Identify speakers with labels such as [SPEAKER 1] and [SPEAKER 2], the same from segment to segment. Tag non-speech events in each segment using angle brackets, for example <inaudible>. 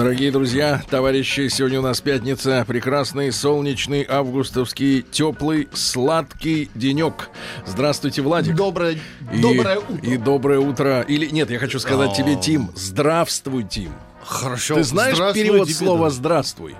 [SPEAKER 1] Дорогие друзья, товарищи, сегодня у нас пятница. Прекрасный, солнечный, августовский, теплый, сладкий денек. Здравствуйте, Владик.
[SPEAKER 2] Доброе,
[SPEAKER 1] И-
[SPEAKER 2] доброе утро.
[SPEAKER 1] И доброе утро. Или нет, я хочу сказать
[SPEAKER 2] О.
[SPEAKER 1] тебе, Тим, здравствуй, Тим.
[SPEAKER 2] Хорошо.
[SPEAKER 1] Ты знаешь перевод слова. «здравствуй»?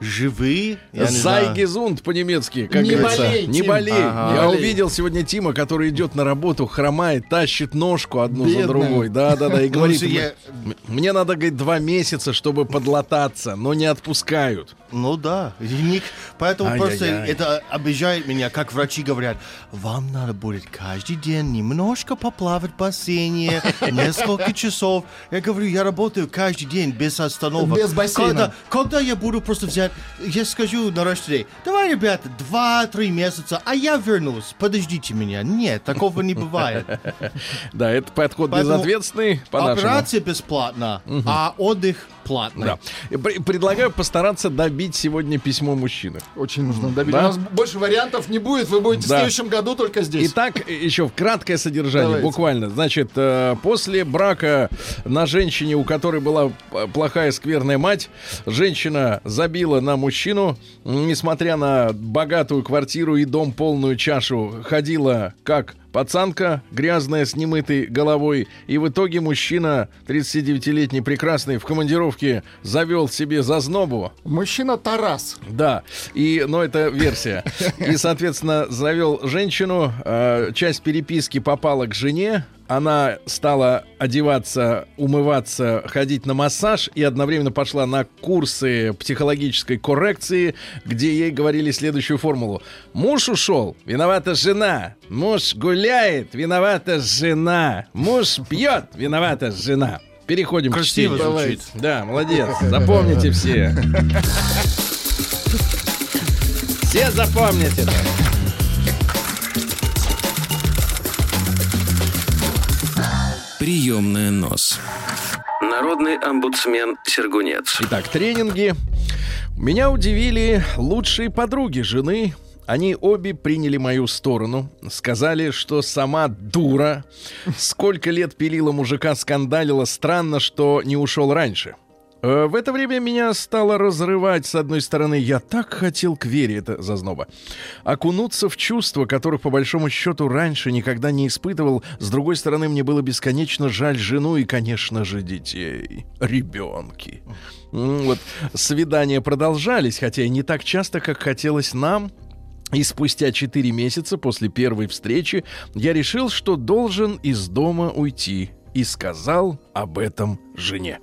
[SPEAKER 2] Знаю.
[SPEAKER 1] Зайгезунд по-немецки, как
[SPEAKER 2] Не
[SPEAKER 1] говорится.
[SPEAKER 2] болей,
[SPEAKER 1] Не
[SPEAKER 2] Тим.
[SPEAKER 1] болей.
[SPEAKER 2] Ага.
[SPEAKER 1] Я
[SPEAKER 2] болей.
[SPEAKER 1] увидел сегодня Тима, который идет на работу, хромает, тащит ножку одну за
[SPEAKER 2] Бедный.
[SPEAKER 1] другой. Да, да, да. И говорит,
[SPEAKER 2] Слушай, я-
[SPEAKER 1] «М- мне надо, говорит, два месяца, чтобы подлататься, но не отпускают.
[SPEAKER 2] Ну да. И ник- Поэтому
[SPEAKER 1] Ай-яй-яй.
[SPEAKER 2] просто это обижает меня, как врачи говорят, вам надо будет каждый день немножко поплавать в бассейне, <laughs> несколько часов. Я говорю, я работаю каждый день без остановок.
[SPEAKER 3] Без бассейна.
[SPEAKER 2] Когда, когда я буду просто взять, я скажу на раште, давай, ребята, два-три месяца, а я вернусь, подождите меня. Нет, такого не бывает. <laughs>
[SPEAKER 1] Да, это подход безответственный.
[SPEAKER 2] Операция бесплатна, а отдых платный.
[SPEAKER 1] Да. Предлагаю постараться добить сегодня письмо мужчины.
[SPEAKER 3] Очень нужно добить.
[SPEAKER 1] Да?
[SPEAKER 3] У нас больше вариантов не будет. Вы будете
[SPEAKER 1] Да.
[SPEAKER 3] в следующем году только здесь.
[SPEAKER 1] Итак, еще в краткое содержание,
[SPEAKER 3] Давайте.
[SPEAKER 1] буквально. Значит, э, после брака на женщине, у которой была э, плохая скверная мать, женщина забила на мужчину, несмотря на богатую квартиру и дом полную чашу, ходила как пацанка, грязная, с немытой головой, и в итоге мужчина, 39-летний, прекрасный, в командировке завел себе зазнобу,
[SPEAKER 3] Мужчина Тарас.
[SPEAKER 1] да, и, но это версия. <laughs> И, соответственно, завел женщину, э, часть переписки попала к жене, она стала одеваться, умываться, ходить на массаж и одновременно пошла на курсы психологической коррекции, где ей говорили следующую формулу. Муж ушел, виновата жена. Муж гуляет, виновата жена. Муж пьет, виновата жена. Переходим
[SPEAKER 2] Красиво
[SPEAKER 1] к чтению.
[SPEAKER 2] звучит.
[SPEAKER 1] Да, молодец. Запомните все. <laughs> Все запомните.
[SPEAKER 4] Приемная нос. Народный омбудсмен Сергунец.
[SPEAKER 1] Итак, тренинги. Меня удивили лучшие подруги жены. Они обе приняли мою сторону. Сказали, что сама дура. Сколько лет пилила мужика, скандалила. Странно, что не ушел раньше. Э, В это время меня стало разрывать. С одной стороны, я так хотел к вере, это зазноба. Окунуться в чувства, которых по большому счету раньше никогда не испытывал. С другой стороны, мне было бесконечно жаль жену и, конечно же, детей. Ребенки. Вот свидания продолжались, хотя и не так часто, как хотелось нам. И спустя 4 месяца после первой встречи я решил, что должен из дома уйти. И сказал об этом жене.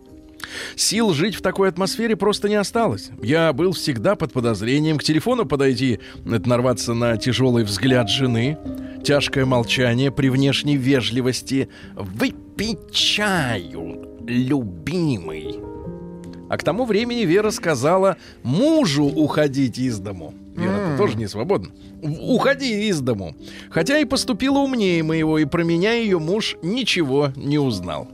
[SPEAKER 1] Сил жить в такой атмосфере просто не осталось. Я был всегда под подозрением. К телефону подойти, это нарваться на тяжелый взгляд жены, тяжкое молчание при внешней вежливости. «Выпей чаю, любимый». А к тому времени Вера сказала мужу уходить из дому. Вера тоже не свободна. Уходи из дому. Хотя и поступила умнее моего, и про меня ее муж ничего не узнал.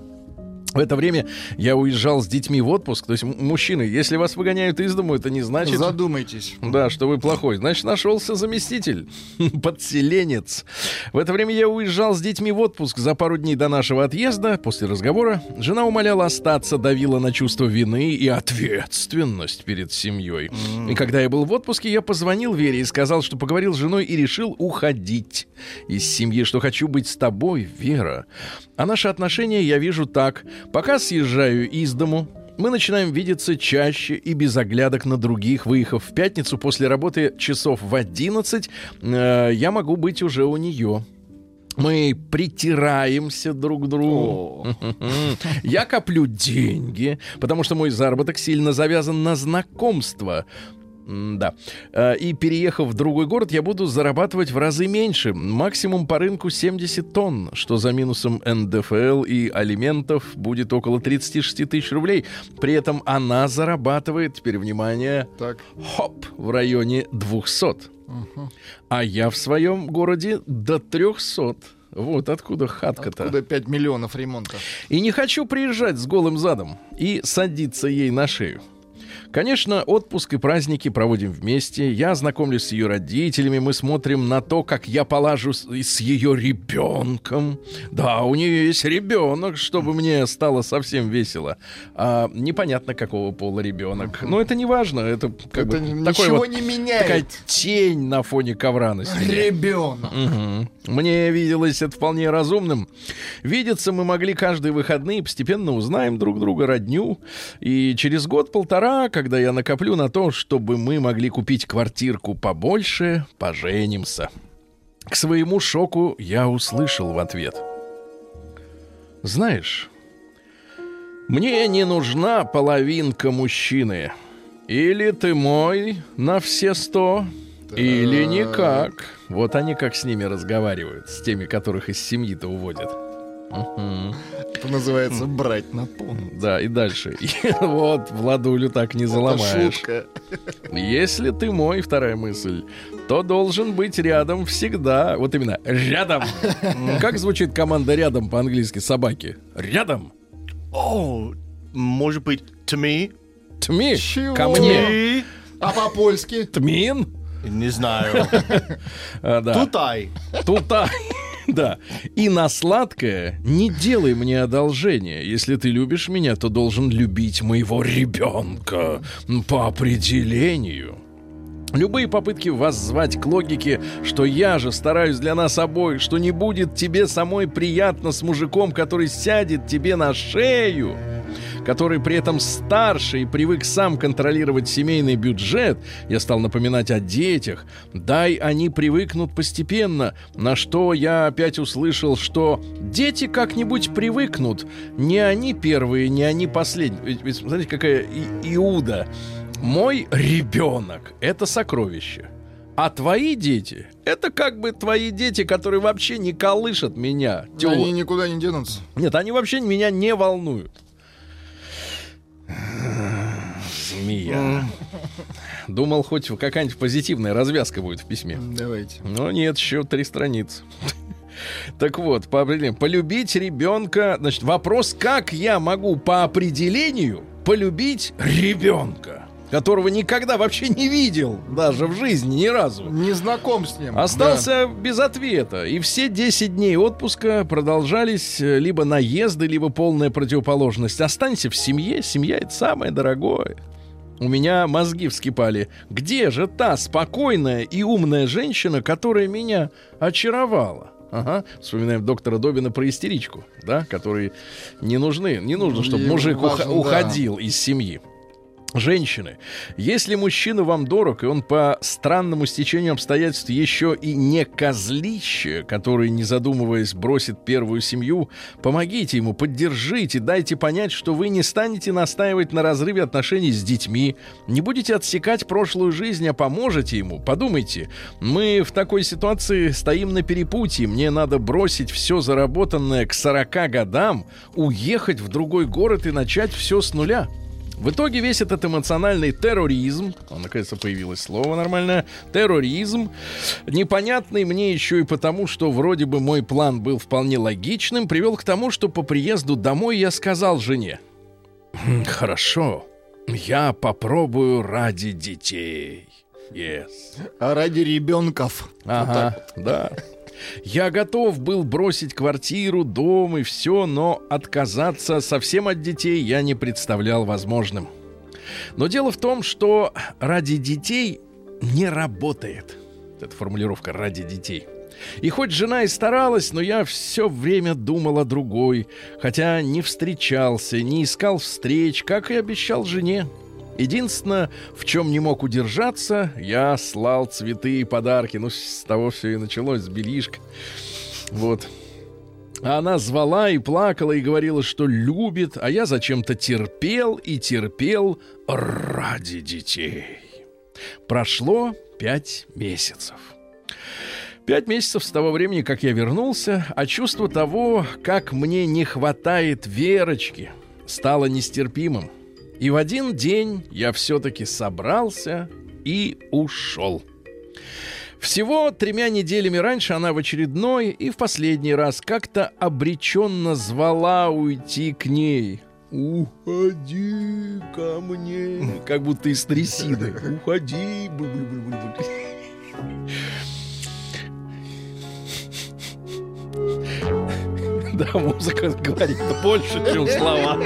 [SPEAKER 1] В это время я уезжал с детьми в отпуск. То есть, мужчины, если вас выгоняют из дому, это не значит...
[SPEAKER 3] Задумайтесь.
[SPEAKER 1] Да, что вы плохой. Значит, нашелся заместитель, <laughs> подселенец. В это время я уезжал с детьми в отпуск за пару дней до нашего отъезда. После разговора жена умоляла остаться, давила на чувство вины и ответственность перед семьей. И когда я был в отпуске, я позвонил Вере и сказал, что поговорил с женой и решил уходить из семьи, что хочу быть с тобой, Вера. А наши отношения я вижу так. Пока съезжаю из дому, мы начинаем видеться чаще и без оглядок на других. Выехав в пятницу после работы часов в 11, э, я могу быть уже у нее. Мы притираемся друг к другу. Я коплю деньги, потому что мой заработок сильно завязан на знакомство. Да. Э, И переехав в другой город, я буду зарабатывать в разы меньше. Максимум по рынку 70 тонн, что за минусом НДФЛ и алиментов будет около 36 тысяч рублей. При этом она зарабатывает, теперь внимание,
[SPEAKER 3] Так.
[SPEAKER 1] хоп, в районе 200. А я в своем городе до 300. Вот откуда хатка-то.
[SPEAKER 3] Откуда 5 миллионов ремонта?
[SPEAKER 1] И не хочу приезжать с голым задом и садиться ей на шею. Конечно, отпуск и праздники проводим вместе. Я знакомлюсь с ее родителями, мы смотрим на то, как я полажу с, с ее ребенком. Да, у нее есть ребенок, чтобы мне стало совсем весело. А, непонятно, какого пола ребенок. Но это не важно. Это как
[SPEAKER 3] Это
[SPEAKER 1] бы такой вот-
[SPEAKER 3] не
[SPEAKER 1] такая
[SPEAKER 3] меняет.
[SPEAKER 1] тень на фоне ковра на стене.
[SPEAKER 3] Ребенок.
[SPEAKER 1] Мгм. Мне виделось это вполне разумным. Видеться мы могли каждые выходные, постепенно узнаем друг друга, родню. И через год-полтора, когда я накоплю на то, чтобы мы могли купить квартирку побольше, поженимся. К своему шоку я услышал в ответ. Знаешь, мне не нужна половинка мужчины. Или ты мой на все сто, или никак. Вот они как с ними разговаривают, с теми, которых из семьи-то уводят.
[SPEAKER 3] Это называется брать на пон.
[SPEAKER 1] Да, и дальше. <laughs> Вот, Владулю так не
[SPEAKER 3] Это
[SPEAKER 1] заломаешь.
[SPEAKER 3] шутка.
[SPEAKER 1] Если ты мой, вторая мысль, то должен быть рядом всегда. Вот именно, рядом. <laughs> Как звучит команда рядом по-английски собаки? Рядом.
[SPEAKER 2] О, может быть, Тми?
[SPEAKER 1] Тми.
[SPEAKER 3] Чего?
[SPEAKER 1] Ко мне.
[SPEAKER 3] А по-польски?
[SPEAKER 1] Тмин.
[SPEAKER 2] Не знаю. <laughs>
[SPEAKER 1] А, да.
[SPEAKER 2] Тутай. <laughs>
[SPEAKER 1] Да. И на сладкое не делай мне одолжение. Если ты любишь меня, то должен любить моего ребенка по определению. Любые попытки вас звать к логике, что я же стараюсь для нас обоих, что не будет тебе самой приятно с мужиком, который сядет тебе на шею, который при этом старше и привык сам контролировать семейный бюджет, я стал напоминать о детях, дай они привыкнут постепенно, на что я опять услышал, что дети как-нибудь привыкнут, не они первые, не они последние. Ведь, ведь смотрите, какая и- Иуда. Мой ребенок — это сокровище. А твои дети — это как бы твои дети, которые вообще не колышат меня. Тё-
[SPEAKER 3] Они никуда не денутся.
[SPEAKER 1] Нет, они вообще меня не волнуют. Змея. Думал, хоть какая-нибудь позитивная развязка будет в письме.
[SPEAKER 3] Давайте.
[SPEAKER 1] Но нет, еще три страницы. Так вот, по определению, полюбить ребенка, значит, вопрос, как я могу по определению полюбить ребенка, которого никогда вообще не видел, даже в жизни ни разу.
[SPEAKER 3] Не знаком с ним.
[SPEAKER 1] Остался без ответа. И все 10 дней отпуска продолжались либо наезды, либо полная противоположность. Останься в семье, семья это самое дорогое. У меня мозги вскипали. Где же та спокойная и умная женщина, которая меня очаровала? Ага, вспоминаем доктора Добина про истеричку, да, которые не нужны, не нужно, чтобы мужик уха-
[SPEAKER 3] важно, да.
[SPEAKER 1] уходил из семьи. Женщины, если мужчина вам дорог, и он по странному стечению обстоятельств еще и не козлище, который, не задумываясь, бросит первую семью, помогите ему, поддержите, дайте понять, что вы не станете настаивать на разрыве отношений с детьми, не будете отсекать прошлую жизнь, а поможете ему. Подумайте, мы в такой ситуации стоим на перепутье, мне надо бросить все заработанное к 40 годам, уехать в другой город и начать все с нуля. В итоге весь этот эмоциональный терроризм, а, наконец-то появилось слово нормальное, терроризм, непонятный мне еще и потому, что вроде бы мой план был вполне логичным, привел к тому, что по приезду домой я сказал жене, «Хм, хорошо, я попробую ради детей. Yes.
[SPEAKER 3] А ради ребенков.
[SPEAKER 1] Ага, да. Я готов был бросить квартиру, дом и все, но отказаться совсем от детей я не представлял возможным. Но дело в том, что ради детей не работает. Это формулировка ради детей. И хоть жена и старалась, но я все время думал о другой, хотя не встречался, не искал встреч, как и обещал жене. Единственное, в чем не мог удержаться, я слал цветы и подарки. Ну, с того все и началось, с белишка. Вот. А она звала и плакала и говорила, что любит, а я зачем-то терпел и терпел ради детей. Прошло пять месяцев. Пять месяцев с того времени, как я вернулся, а чувство того, как мне не хватает Верочки, стало нестерпимым. И в один день я все-таки собрался и ушел. Всего тремя неделями раньше она в очередной и в последний раз как-то обреченно звала уйти к ней. «Уходи ко мне!» <laughs> Как будто из трясины. <laughs> «Уходи!» <laughs> Да, музыка говорит больше, чем слова.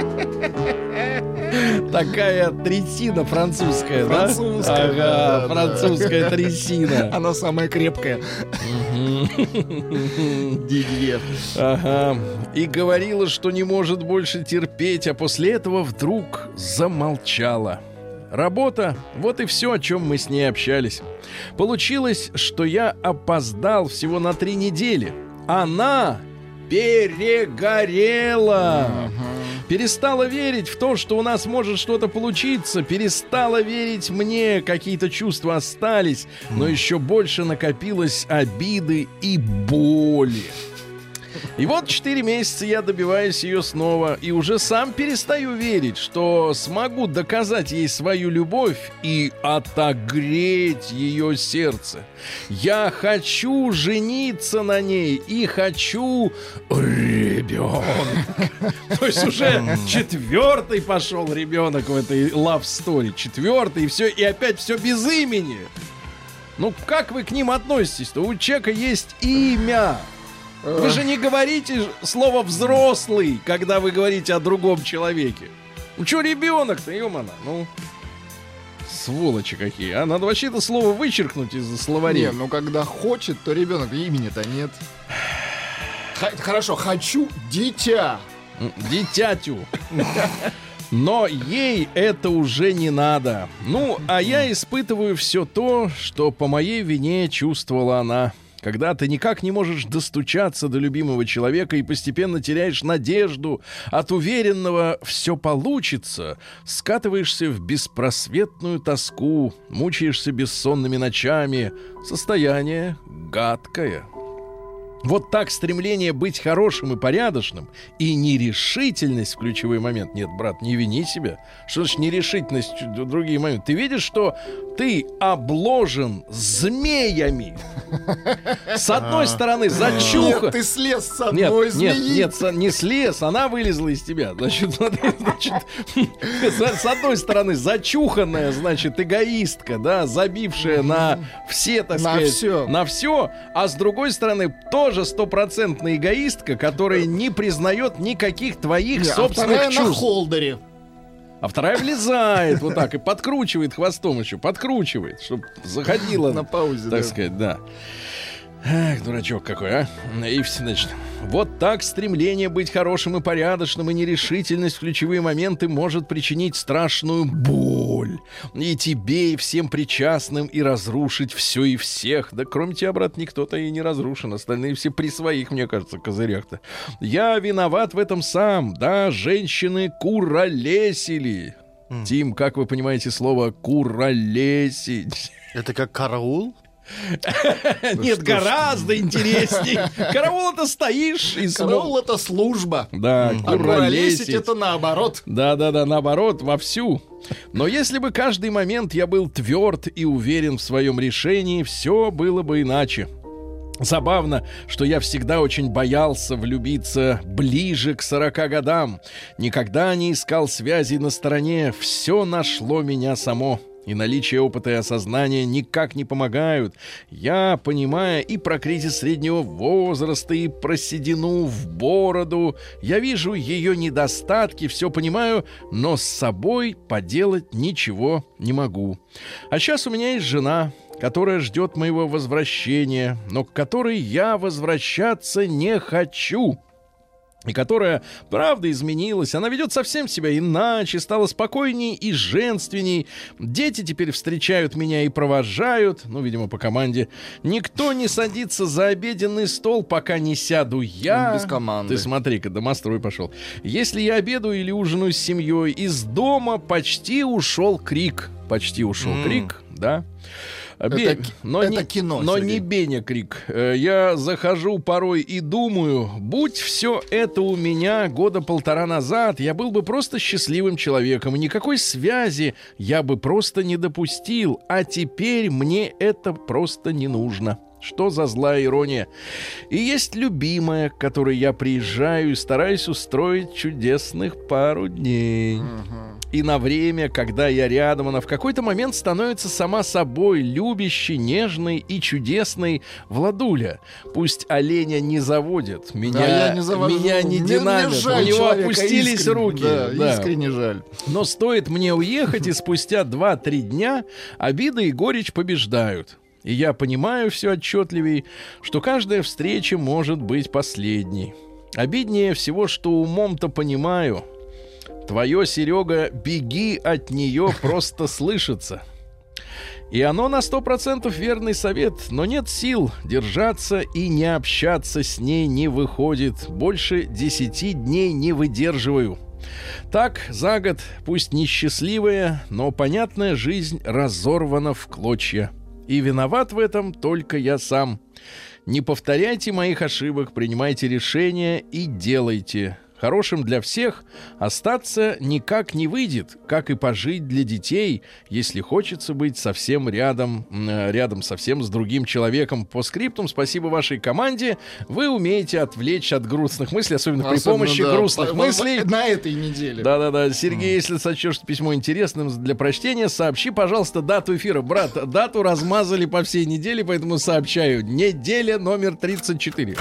[SPEAKER 1] Такая трясина французская, да?
[SPEAKER 3] Французская,
[SPEAKER 1] Ага, французская трясина.
[SPEAKER 3] Она самая крепкая. Дидье.
[SPEAKER 1] Ага. И говорила, что не может больше терпеть, а после этого вдруг замолчала. Работа — вот и все, о чем мы с ней общались. Получилось, что я опоздал всего на три недели. Она перегорела. Перестала верить в то, что у нас может что-то получиться. Перестала верить мне. Какие-то чувства остались. Но еще больше накопилось обиды и боли. И вот четыре месяца я добиваюсь ее снова и уже сам перестаю верить, что смогу доказать ей свою любовь и отогреть ее сердце. Я хочу жениться на ней и хочу ребенка. То есть уже четвертый пошел ребенок в этой love story. Четвертый, и все, и опять все без имени. Ну, как вы к ним относитесь-то? У человека есть имя. Вы же не говорите слово взрослый, когда вы говорите о другом человеке. Ну что ребенок-то, ё-моно, ну. Сволочи какие, а? Надо вообще это слово вычеркнуть из словарей.
[SPEAKER 3] Не, ну когда хочет, то ребенок имени-то нет. Х- Хорошо, хочу дитя.
[SPEAKER 1] Дитятю. Но ей это уже не надо. Ну, а я испытываю все то, что по моей вине чувствовала она. Когда ты никак не можешь достучаться до любимого человека и постепенно теряешь надежду от уверенного «все получится», скатываешься в беспросветную тоску, мучаешься бессонными ночами. Состояние гадкое. Вот так стремление быть хорошим и порядочным и нерешительность в ключевой момент. Нет, брат, не вини себя. Что значит нерешительность в другие моменты? Ты видишь, что ты обложен змеями. С одной стороны, зачуха.
[SPEAKER 3] Нет, ты слез с одной
[SPEAKER 1] нет, нет, не слез, она вылезла из тебя. Значит, с, одной стороны, зачуханная, значит, эгоистка, да, забившая на все, так сказать, на все, а с другой стороны, тоже стопроцентная эгоистка, которая не признает никаких твоих
[SPEAKER 3] а
[SPEAKER 1] собственных
[SPEAKER 3] вторая на
[SPEAKER 1] чувств.
[SPEAKER 3] холдере.
[SPEAKER 1] А вторая влезает вот так и подкручивает хвостом еще, подкручивает, чтобы заходила,
[SPEAKER 3] На паузе,
[SPEAKER 1] так
[SPEAKER 3] да.
[SPEAKER 1] сказать, да. Эх, дурачок какой, а. Все, значит, вот так стремление быть хорошим и порядочным и нерешительность в ключевые моменты может причинить страшную боль. И тебе, и всем причастным, и разрушить все и всех. Да кроме тебя, брат, никто-то и не разрушен. Остальные все при своих, мне кажется, козырях-то. Я виноват в этом сам. Да, женщины куролесили. Тим, как вы понимаете слово куролесить?
[SPEAKER 2] Это как караул? <laughs>
[SPEAKER 1] Нет, гораздо интереснее. <laughs> Караул это стоишь и
[SPEAKER 3] Караул это служба.
[SPEAKER 1] Да,
[SPEAKER 3] А куролесить это наоборот.
[SPEAKER 1] Да-да-да, наоборот, вовсю. Но если бы каждый момент я был тверд и уверен в своем решении, все было бы иначе. Забавно, что я всегда очень боялся влюбиться ближе к 40 годам. Никогда не искал связи на стороне. Все нашло меня само. И наличие опыта и осознания никак не помогают. Я, понимая и про кризис среднего возраста, и про седину в бороду, я вижу ее недостатки, все понимаю, но с собой поделать ничего не могу. А сейчас у меня есть жена, которая ждет моего возвращения, но к которой я возвращаться не хочу. И которая, правда, изменилась. Она ведет совсем себя иначе, стала спокойней и женственней. Дети теперь встречают меня и провожают, ну, видимо, по команде. Никто не садится за обеденный стол, пока не сяду я.
[SPEAKER 3] Без команды.
[SPEAKER 1] Ты смотри-ка, домострой пошел. Если я обедаю или ужинаю с семьей, из дома почти ушел крик. Почти ушел крик. да? Бе-
[SPEAKER 3] Это
[SPEAKER 1] но
[SPEAKER 3] это
[SPEAKER 1] не,
[SPEAKER 3] кино,
[SPEAKER 1] но
[SPEAKER 3] Сергей.
[SPEAKER 1] не Беня Крик. Э, Я захожу порой и думаю, будь все это у меня года полтора назад, я был бы просто счастливым человеком, никакой связи я бы просто не допустил, а теперь мне это просто не нужно. Что за злая ирония? И есть любимая, к которой я приезжаю и стараюсь устроить чудесных пару дней. И на время, когда я рядом, она в какой-то момент становится сама собой, любящей, нежной и чудесной Владуля. Пусть оленя не заводит, меня,
[SPEAKER 3] Да, я не завожу.
[SPEAKER 1] меня не
[SPEAKER 3] Мне- мне
[SPEAKER 1] динамит,
[SPEAKER 3] жаль
[SPEAKER 1] у него
[SPEAKER 3] человека,
[SPEAKER 1] опустились
[SPEAKER 3] искренне,
[SPEAKER 1] руки.
[SPEAKER 3] Да,
[SPEAKER 1] Да.
[SPEAKER 3] искренне жаль.
[SPEAKER 1] Но стоит мне уехать, и спустя 2-3 дня обида и горечь побеждают. И я понимаю все отчетливей, что каждая встреча может быть последней. Обиднее всего, что умом-то понимаю. Твое, Серега, беги от нее, просто слышится. И оно на сто процентов верный совет, но нет сил держаться и не общаться с ней не выходит. Больше десяти дней не выдерживаю. Так, за год, пусть несчастливая, но понятная жизнь разорвана в клочья. И виноват в этом только я сам. Не повторяйте моих ошибок, принимайте решения и делайте. Хорошим для всех остаться никак не выйдет, как и пожить для детей, если хочется быть совсем рядом, э, рядом совсем с другим человеком. По скриптум спасибо вашей команде. Вы умеете отвлечь от грустных мыслей, особенно, при
[SPEAKER 3] Особенно,
[SPEAKER 1] помощи
[SPEAKER 3] да,
[SPEAKER 1] грустных
[SPEAKER 3] по-
[SPEAKER 1] мыслей. <laughs>
[SPEAKER 3] На этой неделе.
[SPEAKER 1] Да-да-да, Сергей, если сочтешь письмо интересным для прочтения, сообщи, пожалуйста, дату эфира. Брат, дату размазали по всей неделе, поэтому сообщаю. Неделя номер 34.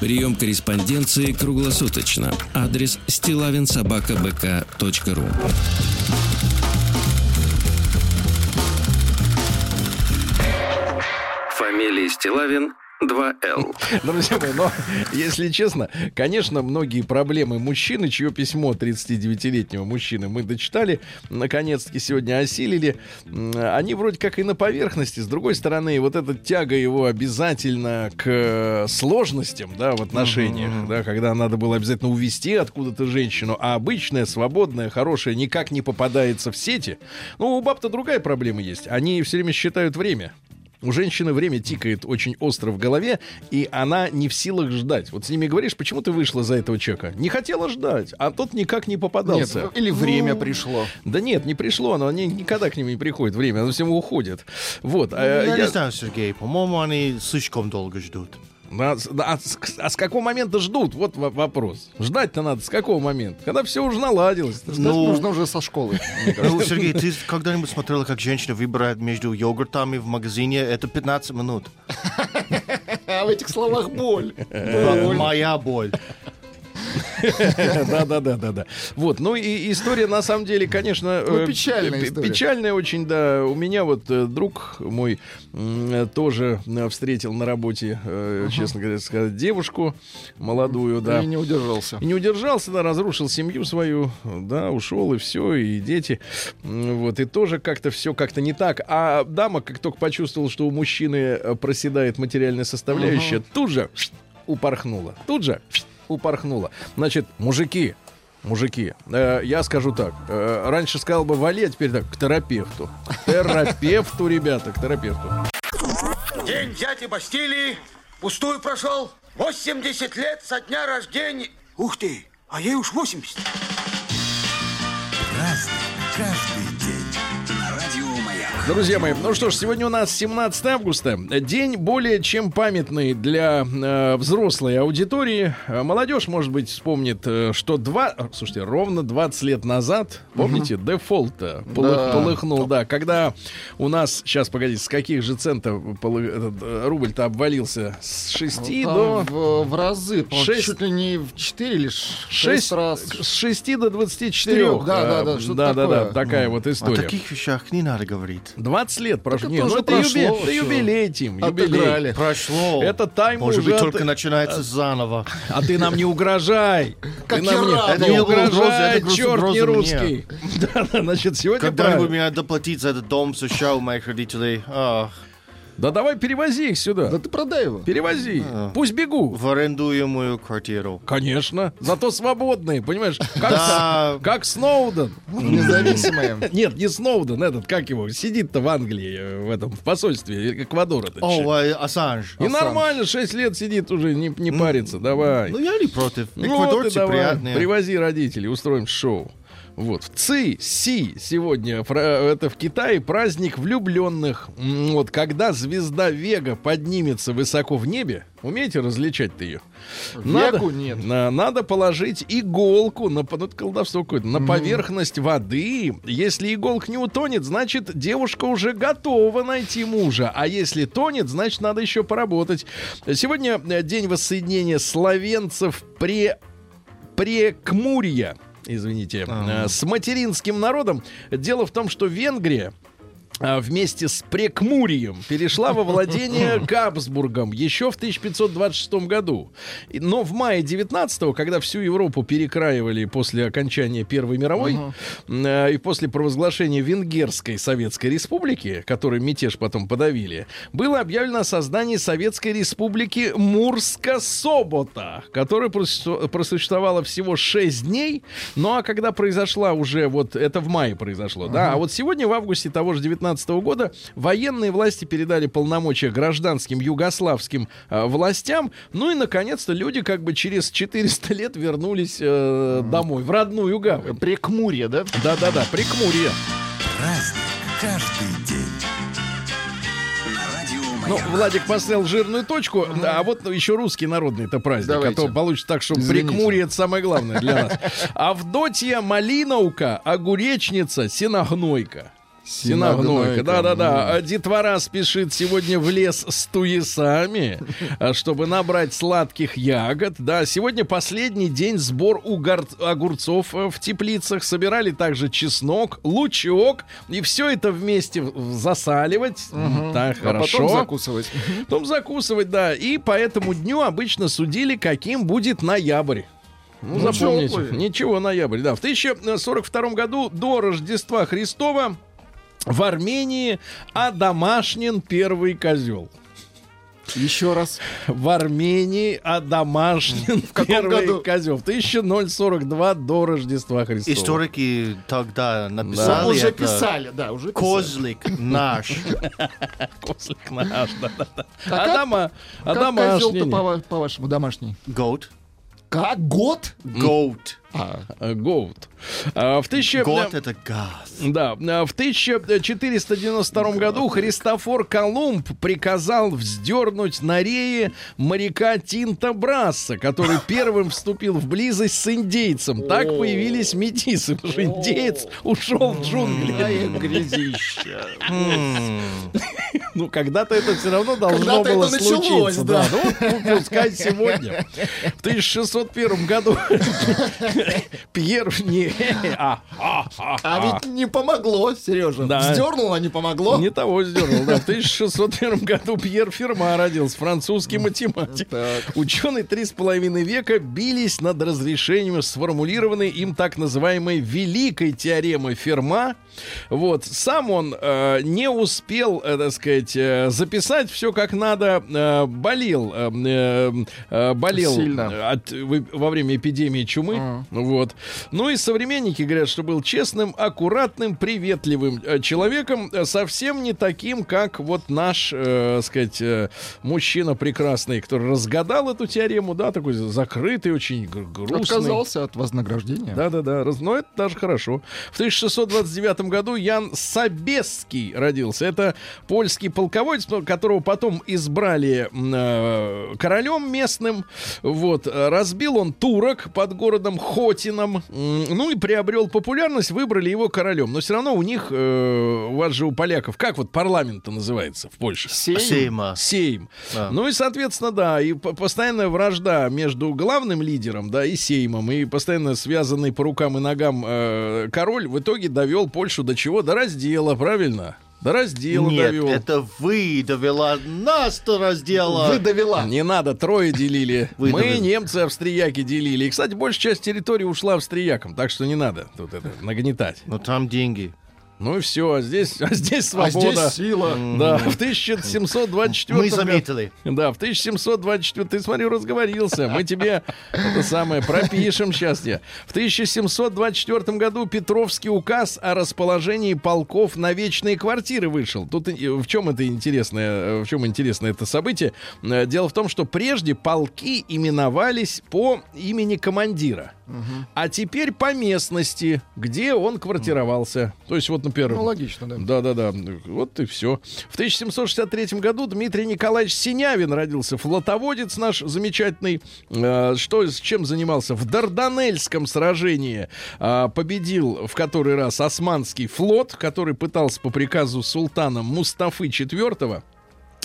[SPEAKER 4] Прием корреспонденции круглосуточно. Адрес стилавинсобакабк.ру Фамилия Стилавин 2Л. <laughs>
[SPEAKER 1] Друзья мои, но, если честно, конечно, многие проблемы мужчины, чье письмо 39-летнего мужчины мы дочитали, наконец-таки сегодня осилили, они вроде как и на поверхности. С другой стороны, вот эта тяга его обязательно к э, сложностям, да, в отношениях, да, когда надо было обязательно увести откуда-то женщину, а обычная, свободная, хорошая никак не попадается в сети. Ну, у баб-то другая проблема есть. Они все время считают время. У женщины время тикает очень остро в голове, и она не в силах ждать. Вот с ними говоришь, почему ты вышла за этого человека? Не хотела ждать, а тот никак не
[SPEAKER 3] Нет,
[SPEAKER 1] попадался.
[SPEAKER 3] или время
[SPEAKER 1] Ну,
[SPEAKER 3] пришло.
[SPEAKER 1] Да нет, не пришло, оно ни- никогда к ним не приходит время, оно всем уходит. Вот. а,
[SPEAKER 2] Я
[SPEAKER 1] я-
[SPEAKER 2] не знаю, Сергей, по-моему, они слишком долго ждут.
[SPEAKER 1] А, с- а с, а с какого момента ждут? Вот во- вопрос. Ждать-то надо с какого момента? Когда все уже наладилось.
[SPEAKER 3] Ждать
[SPEAKER 2] Ну-
[SPEAKER 3] нужно уже со школы. <laughs>
[SPEAKER 2] Ну, Сергей, ты когда-нибудь смотрела, как женщина выбирает между йогуртами в магазине? Это 15 минут. <laughs>
[SPEAKER 3] А в этих словах боль.
[SPEAKER 2] Моя боль.
[SPEAKER 1] Да, да, да, да, да. Вот, ну и история на самом деле, конечно,
[SPEAKER 3] Ну,
[SPEAKER 1] э,
[SPEAKER 3] печальная история.
[SPEAKER 1] Печальная очень, да. У меня вот э, друг мой э, тоже встретил на работе, честно говоря, сказать, девушку молодую, да.
[SPEAKER 3] И не удержался.
[SPEAKER 1] И не удержался, да, разрушил семью свою, да, ушел, и все, и дети. Вот, и тоже как-то все как-то не так. А дама, как только почувствовала, что у мужчины проседает материальная составляющая, тут же упорхнула. Тут же упорхнула. Значит, мужики, мужики, э, я скажу так. э, раньше сказал бы вали, а теперь так, к терапевту. К терапевту, ребята, к терапевту.
[SPEAKER 5] День дяди Бастилии пустую прошел. 80 лет со дня рождения. Ух ты, а ей уж 80.
[SPEAKER 1] Друзья мои, ну что ж, сегодня у нас 17 августа. День более чем памятный для э, взрослой аудитории. Э, Молодежь, может быть, вспомнит, э, что два... э, Слушайте, ровно 20 лет назад, помните, дефолт э, полы-
[SPEAKER 3] Да.
[SPEAKER 1] полыхнул, да, когда у нас, сейчас, погодите, с каких же центов полы- этот, рубль-то обвалился? С 6
[SPEAKER 3] Там
[SPEAKER 1] до...
[SPEAKER 3] в, в разы, по-моему,
[SPEAKER 1] Шесть-
[SPEAKER 3] чуть ли не в 4 или 6
[SPEAKER 1] 6,
[SPEAKER 3] раз.
[SPEAKER 1] с 6 до 24.
[SPEAKER 3] Четырех, да, да, да, что-то
[SPEAKER 1] да, да, да, такая вот
[SPEAKER 2] О
[SPEAKER 1] история.
[SPEAKER 2] таких вещах не надо говорить.
[SPEAKER 1] 20 лет прошло.
[SPEAKER 3] это
[SPEAKER 1] Не, ну это,
[SPEAKER 3] прошло,
[SPEAKER 1] юбилей, это юбилей, Тим, юбилей.
[SPEAKER 3] Отыграли.
[SPEAKER 2] Прошло.
[SPEAKER 1] Это тайм
[SPEAKER 2] Может
[SPEAKER 1] уже
[SPEAKER 2] быть,
[SPEAKER 1] от-
[SPEAKER 2] только начинается заново.
[SPEAKER 1] А ты нам не угрожай.
[SPEAKER 3] Как
[SPEAKER 1] ты нам не,
[SPEAKER 2] Это не
[SPEAKER 1] угрожай,
[SPEAKER 2] это
[SPEAKER 1] черт не русский. <laughs> Да, значит, сегодня
[SPEAKER 2] Когда-нибудь мне надо доплатить за этот дом США у моих родителей. Ах.
[SPEAKER 1] Да давай перевози их сюда.
[SPEAKER 3] Да ты продай его.
[SPEAKER 1] Перевози. Пусть бегу.
[SPEAKER 2] В арендуемую квартиру.
[SPEAKER 1] Конечно. Зато свободные, понимаешь? Как,
[SPEAKER 2] Да.
[SPEAKER 1] с- как Сноуден.
[SPEAKER 3] Независимые. <laughs>
[SPEAKER 1] Нет, не Сноуден, этот, как его, сидит-то в Англии, э, в этом, в посольстве Эквадора.
[SPEAKER 2] О, э, Ассанж.
[SPEAKER 1] И нормально, 6 лет сидит уже, не, не парится, давай.
[SPEAKER 2] Ну, я не против.
[SPEAKER 1] Ну,
[SPEAKER 2] Эквадорцы приятные.
[SPEAKER 1] Привози родителей, устроим шоу. Вот. В ЦИ, Си сегодня, это в Китае праздник влюбленных. Вот, когда звезда Вега поднимется высоко в небе, умеете различать-то ее?
[SPEAKER 3] Вегу нет.
[SPEAKER 1] на- надо положить иголку на, ну, это колдовство какое-то, на поверхность воды. Если иголка не утонет, значит, девушка уже готова найти мужа. А если тонет, значит, надо еще поработать. Сегодня э, день воссоединения словенцев пре... Прекмурья. Извините, э, с материнским народом. Дело в том, что Венгрия а, вместе с Прекмурием перешла во владение <laughs> Габсбургом еще в 1526 году. Но в мае 19 когда всю Европу перекраивали после окончания Первой мировой э, и после провозглашения Венгерской Советской Республики, который мятеж потом подавили, было объявлено о создании Советской Республики Мурска-Собота, которая просу- просуществовала всего 6 дней. Ну а когда произошла уже, вот это в мае произошло, да, а вот сегодня в августе того же 19 года военные власти передали полномочия гражданским югославским э, властям. Ну и наконец-то люди как бы через 400 лет вернулись э, домой, в родную гавань.
[SPEAKER 3] Прекмурье, да?
[SPEAKER 1] Да-да-да, Прикмурье.
[SPEAKER 6] Праздник каждый день.
[SPEAKER 1] Ну. Владик поставил жирную точку, а вот еще русский народный это праздник,
[SPEAKER 3] Давайте.
[SPEAKER 1] который получится так, что. Прикмурье это самое главное для нас. <laughs> Авдотья, Малиновка, Огуречница, Синогнойка. Синогнойка, да-да-да. А Детвора спешит сегодня в лес с туесами, а, чтобы набрать сладких ягод. Да, сегодня последний день сбор угор- огурцов э, в теплицах. Собирали также чеснок, лучок. И все это вместе засаливать. Так,
[SPEAKER 3] А
[SPEAKER 1] хорошо.
[SPEAKER 3] потом закусывать. <laughs>
[SPEAKER 1] Потом закусывать, да. И по этому дню обычно судили, каким будет ноябрь. Ну,
[SPEAKER 3] Ну,
[SPEAKER 1] запомните.
[SPEAKER 3] тёплый.
[SPEAKER 1] Ничего, ноябрь, да. В 1042 году до Рождества Христова в Армении одомашнен первый козел.
[SPEAKER 3] Еще раз.
[SPEAKER 1] В Армении одомашнен
[SPEAKER 3] каком
[SPEAKER 1] первый
[SPEAKER 3] году?
[SPEAKER 1] козел. В 1042 до Рождества Христова.
[SPEAKER 2] Историки тогда
[SPEAKER 3] Ну,
[SPEAKER 2] написали
[SPEAKER 3] уже
[SPEAKER 2] это.
[SPEAKER 3] писали, да, уже писали.
[SPEAKER 2] Козлик наш.
[SPEAKER 1] Козлик наш, да-да-да.
[SPEAKER 3] А как-
[SPEAKER 1] Адама,
[SPEAKER 3] Как козел-то, по-вашему, домашний?
[SPEAKER 2] Goat.
[SPEAKER 3] Как? Год?
[SPEAKER 2] Goat.
[SPEAKER 3] А,
[SPEAKER 1] Гоут. А, В 1000...
[SPEAKER 2] Goat это газ.
[SPEAKER 1] Да, а, в 1492 году Христофор Колумб приказал вздернуть на рее моряка Тинта Брасса, который <laughs> первым вступил в близость с индейцем. Так появились метисы, потому что индеец ушел в джунгли.
[SPEAKER 3] грязища. <laughs>
[SPEAKER 1] Ну, когда-то это все равно должно было случиться.
[SPEAKER 3] да.
[SPEAKER 1] Ну, ну, пускай сегодня. <laughs> В 1601 году <laughs> Пьер... Не, а, а, а,
[SPEAKER 3] А ведь не помогло, Сережа.
[SPEAKER 1] Да.
[SPEAKER 3] Вздернуло, а не помогло.
[SPEAKER 1] Не того да. В 1601 году Пьер Ферма родился, французский математик.
[SPEAKER 3] Так.
[SPEAKER 1] Ученые три с половиной века бились над разрешением сформулированной им так называемой великой теоремы Ферма. Вот. Сам он э, не успел, э, так сказать, э, записать все как надо. Э, болел. э, э, э, болел
[SPEAKER 3] Сильно.
[SPEAKER 1] от, вы- во время эпидемии чумы.
[SPEAKER 3] А.
[SPEAKER 1] Вот. Ну и современники говорят, что был честным, аккуратным, приветливым э, человеком, э, совсем не таким, как вот наш, э, сказать, э, мужчина прекрасный, который разгадал эту теорему, да, такой закрытый, очень гр- грустный.
[SPEAKER 3] Отказался от вознаграждения.
[SPEAKER 1] Да-да-да, но это даже хорошо. В 1629 году Ян Собеский родился. Это польский полководец, которого потом избрали э, королем местным. Вот. Разбил он турок под городом Хотином. Ну и приобрел популярность, выбрали его королем. Но все равно у них, э, у вас же у поляков, как вот парламент-то называется в Польше?
[SPEAKER 2] Сейма.
[SPEAKER 1] Сейм.
[SPEAKER 2] Да.
[SPEAKER 1] Ну и, соответственно, да, и постоянная вражда между главным лидером, да, и Сеймом, и постоянно связанный по рукам и ногам э, король в итоге довел Польшу до чего? До раздела, правильно? До раздела
[SPEAKER 2] Нет,
[SPEAKER 1] довел.
[SPEAKER 2] это вы довела нас до раздела.
[SPEAKER 3] Вы довела.
[SPEAKER 1] Не надо, трое делили. <laughs>
[SPEAKER 2] Вы
[SPEAKER 1] Мы,
[SPEAKER 2] довели.
[SPEAKER 1] немцы, австрияки делили. И, кстати, большая часть территории ушла австриякам, так что не надо тут это нагнетать.
[SPEAKER 2] Но там деньги.
[SPEAKER 1] Ну и все, а здесь, а здесь
[SPEAKER 3] А
[SPEAKER 1] свобода.
[SPEAKER 3] здесь сила.
[SPEAKER 1] Да, в 1724
[SPEAKER 2] Мы заметили.
[SPEAKER 1] Да, в 1724 ты смотри, разговорился. Мы тебе это самое пропишем сейчас тебе. В 1724 году Петровский указ о расположении полков на вечные квартиры вышел. Тут и- в чем это интересное, в чем интересно это событие? Э, Дело в том, что прежде полки именовались по имени командира. А теперь по местности, где он квартировался. То есть вот, например,
[SPEAKER 3] Ну, логично, да.
[SPEAKER 1] да-да-да, вот и все. В 1763 году Дмитрий Николаевич Синявин родился, флотоводец наш замечательный. Э, что, с чем занимался? В Дарданельском сражении э, победил в который раз османский флот, который пытался по приказу султана Мустафы IV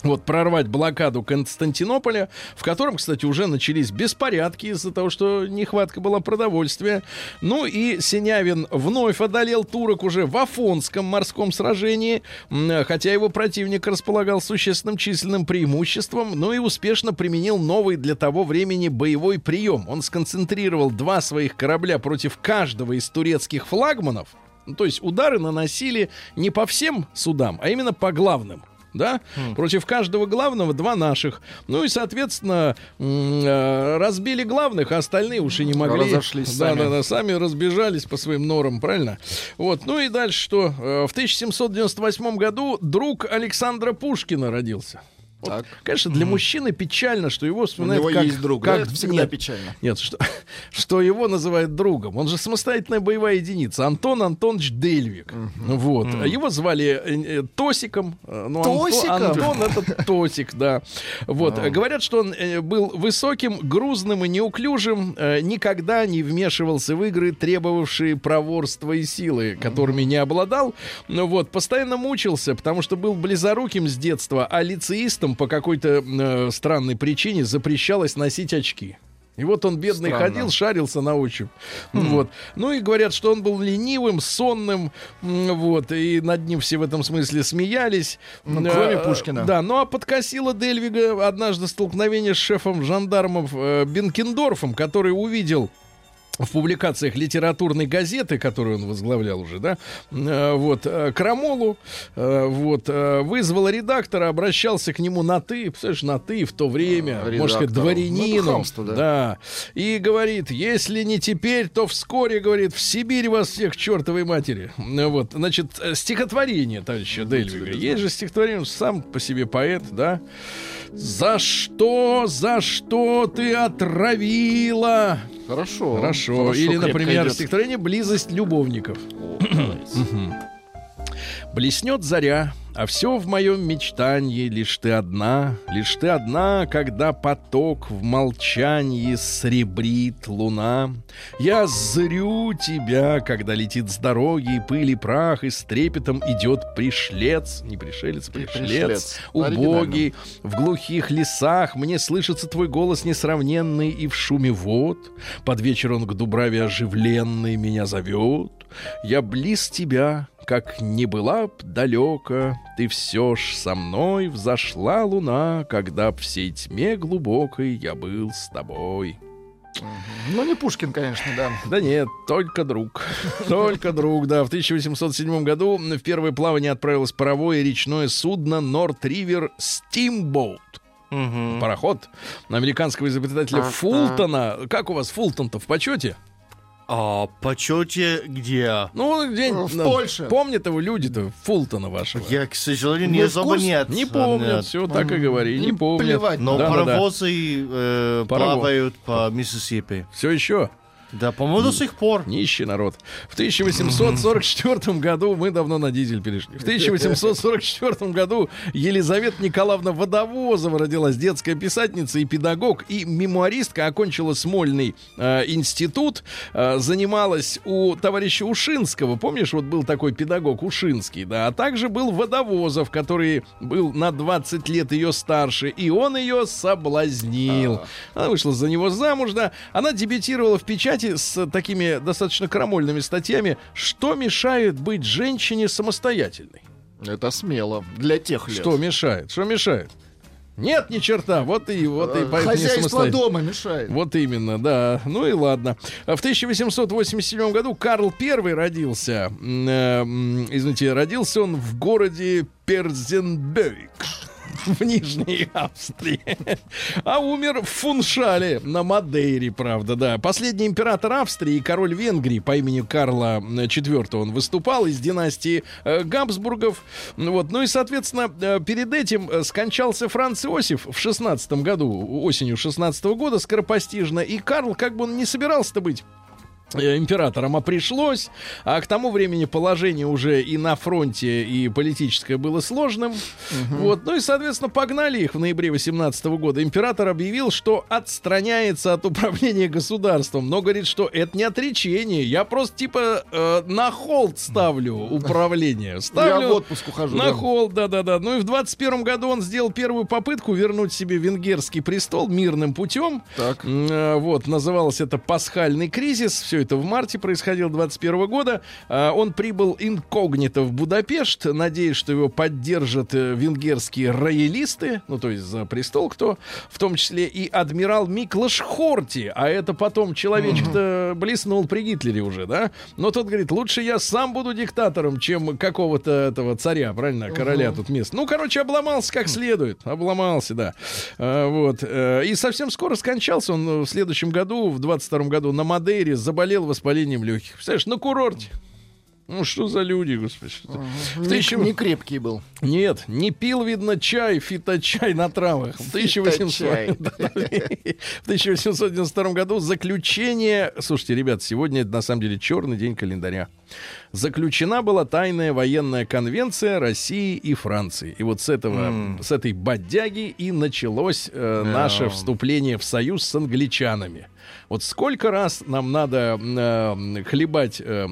[SPEAKER 1] вот прорвать блокаду Константинополя, в котором, кстати, уже начались беспорядки из-за того, что нехватка была продовольствия. Ну и Синявин вновь одолел турок уже в Афонском морском сражении, хотя его противник располагал существенным численным преимуществом, но и успешно применил новый для того времени боевой прием. Он сконцентрировал два своих корабля против каждого из турецких флагманов, ну, то есть удары наносили не по всем судам, а именно по главным да, против каждого главного два наших. Ну и, соответственно, э, разбили главных, а остальные уж и не могли.
[SPEAKER 3] Разошлись
[SPEAKER 1] да,
[SPEAKER 3] сами.
[SPEAKER 1] да, да, сами разбежались по своим норам, правильно? Вот, ну и дальше что? Э, В 1798 году друг Александра Пушкина родился. Вот,
[SPEAKER 3] Так.
[SPEAKER 1] Конечно, для мужчины печально, что его
[SPEAKER 3] У
[SPEAKER 1] вспоминают
[SPEAKER 3] него
[SPEAKER 1] как,
[SPEAKER 3] есть друг.
[SPEAKER 1] как
[SPEAKER 3] да, это всегда
[SPEAKER 1] нет,
[SPEAKER 3] печально.
[SPEAKER 1] нет, что, <laughs> что его называют другом. Он же самостоятельная боевая единица. Антон Антонович Дельвик. Вот. А Его звали э, э, Тосиком. Э, Ну,
[SPEAKER 3] Тосиком?
[SPEAKER 1] Антон это Тосик, да. Вот.
[SPEAKER 3] А.
[SPEAKER 1] Говорят, что он э, был высоким, грузным и неуклюжим, э, никогда не вмешивался в игры, требовавшие проворства и силы, которыми не обладал. Ну вот, постоянно мучился, потому что был близоруким с детства, а по какой-то э, странной причине запрещалось носить очки. И вот он бедный
[SPEAKER 3] Странно.
[SPEAKER 1] ходил, шарился на ощупь. Вот. Ну и говорят, что он был ленивым, сонным, вот, и над ним все в этом смысле смеялись.
[SPEAKER 3] Ну, кроме
[SPEAKER 1] Э,
[SPEAKER 3] Пушкина.
[SPEAKER 1] Да, ну а подкосило Дельвига однажды столкновение с шефом жандармов э, Бенкендорфом, который увидел в публикациях литературной газеты, которую он возглавлял уже, да, э, вот, э, Крамолу, э, вот, вызвал редактора, обращался к нему на «ты», представляешь, на «ты» в то время,
[SPEAKER 3] А,
[SPEAKER 1] можно сказать,
[SPEAKER 3] редактору.
[SPEAKER 1] дворянину,
[SPEAKER 3] Ну, хамство, да.
[SPEAKER 1] да, и говорит, если не теперь, то вскоре, говорит, в Сибирь вас всех к чертовой матери. Ну, Вот, значит, стихотворение товарища Дельвига. Есть же стихотворение, он сам по себе поэт, да. За что, за что ты отравила?
[SPEAKER 3] Хорошо.
[SPEAKER 1] Хорошо. Или,
[SPEAKER 3] крепко
[SPEAKER 1] например,
[SPEAKER 3] идет.
[SPEAKER 1] стихотворение «Близость любовников». Блеснет заря, а все в моем мечтании лишь ты одна, лишь ты одна, когда поток в молчании сребрит луна. Я зрю тебя, когда летит с дороги и пыль и прах, и с трепетом идет пришлец, не пришелец, пришлец,
[SPEAKER 3] Пришлец.
[SPEAKER 1] убогий, в глухих лесах мне слышится твой голос несравненный и в шуме вод. Под вечер он к Дубраве оживленный меня зовет. Я близ тебя, как не была б далека, Ты все ж со мной взошла луна, Когда в всей тьме глубокой я был с тобой.
[SPEAKER 3] Ну, не Пушкин, конечно, да.
[SPEAKER 1] Да нет, только друг. Только друг, да. В 1807 году в первое плавание отправилось паровое речное судно Норт Ривер Steamboat. Пароход американского изобретателя Фултона. Как у вас Фултон-то в почете?
[SPEAKER 2] А почете где?
[SPEAKER 1] Ну, где
[SPEAKER 3] В Польше.
[SPEAKER 1] Помнят его люди-то Фултона вашего?
[SPEAKER 2] Я, к сожалению, не
[SPEAKER 3] Не в
[SPEAKER 2] особо нет.
[SPEAKER 1] Не помнят,
[SPEAKER 2] Нет.
[SPEAKER 1] все так и говори, не
[SPEAKER 3] Им
[SPEAKER 1] помнят.
[SPEAKER 3] плевать.
[SPEAKER 2] Но
[SPEAKER 1] Да, да, да.
[SPEAKER 2] паровозы э,
[SPEAKER 1] Парово-
[SPEAKER 2] плавают по Миссисипи.
[SPEAKER 1] Все еще
[SPEAKER 2] Да, по-моему, до сих пор.
[SPEAKER 1] нищий народ. В 1844 году мы давно на дизель перешли. В 1844 году Елизавета Николаевна Водовозова родилась детская писательница и педагог и мемуаристка, окончила Смольный э, институт, э, занималась у товарища Ушинского. Помнишь, вот был такой педагог Ушинский, да, а также был Водовозов, который был на 20 лет ее старше, и он ее соблазнил. Она вышла за него замуж, да. Она дебютировала в печати с такими достаточно крамольными статьями «Что мешает быть женщине самостоятельной?»
[SPEAKER 3] Это смело. Для тех лет.
[SPEAKER 1] Что мешает? Что мешает? Нет, ни черта. Вот и вот и не
[SPEAKER 3] Хозяйство дома мешает.
[SPEAKER 1] Вот именно, да. Ну и ладно. В 1887 году Карл I родился. Э, Извините, родился он в городе Перзенберг. В Нижней Австрии. А умер в Фуншале на Мадейре, правда, да. Последний император Австрии король Венгрии по имени Карла IV он выступал из династии э, Габсбургов. Вот. Ну и, соответственно, э, перед этим э, скончался Франц Иосиф в 16 году, осенью 16 года, скоропостижно. И Карл, как бы он не собирался-то быть императором, а пришлось. А к тому времени положение уже и на фронте, и политическое было сложным. Вот. Ну и, соответственно, погнали их в ноябре 18 года. Император объявил, что отстраняется от управления государством. Но говорит, что это не отречение. Я просто типа э, на холд ставлю управление. Ставлю
[SPEAKER 3] Я в отпуск ухожу.
[SPEAKER 1] на
[SPEAKER 3] да.
[SPEAKER 1] холл, да-да-да. Ну и в 21 году он сделал первую попытку вернуть себе венгерский престол мирным путем.
[SPEAKER 3] Так.
[SPEAKER 1] Э, Вот, называлось это «Пасхальный кризис». Все это в марте происходило 21 года. А, Он прибыл инкогнито в Будапешт, надеясь, что его поддержат э, венгерские роялисты, ну, то есть за престол кто, в том числе и адмирал Миклаш Хорти, а это потом человечек-то блеснул при Гитлере уже, да? Но тот говорит, лучше я сам буду диктатором, чем какого-то этого царя, правильно, короля тут мест. Ну, короче, обломался как следует, обломался, да. А, вот. э, И совсем скоро скончался он в следующем году, в 22 году, на Мадейре, заболел воспалением легких. Представляешь, на курорте. Ну, что за люди, господи. В
[SPEAKER 3] Не,
[SPEAKER 1] тысячу-
[SPEAKER 3] не крепкий был.
[SPEAKER 1] Нет, не пил, видно, чай, фиточай на травах. В 1800...
[SPEAKER 3] Фиточай. <laughs>
[SPEAKER 1] В 1892 году заключение... Слушайте, ребят, сегодня на самом деле черный день календаря. Заключена была тайная военная конвенция России и Франции. И вот с этого, с этой бодяги и началось э, наше вступление в союз с англичанами. Вот сколько раз нам надо э, хлебать э,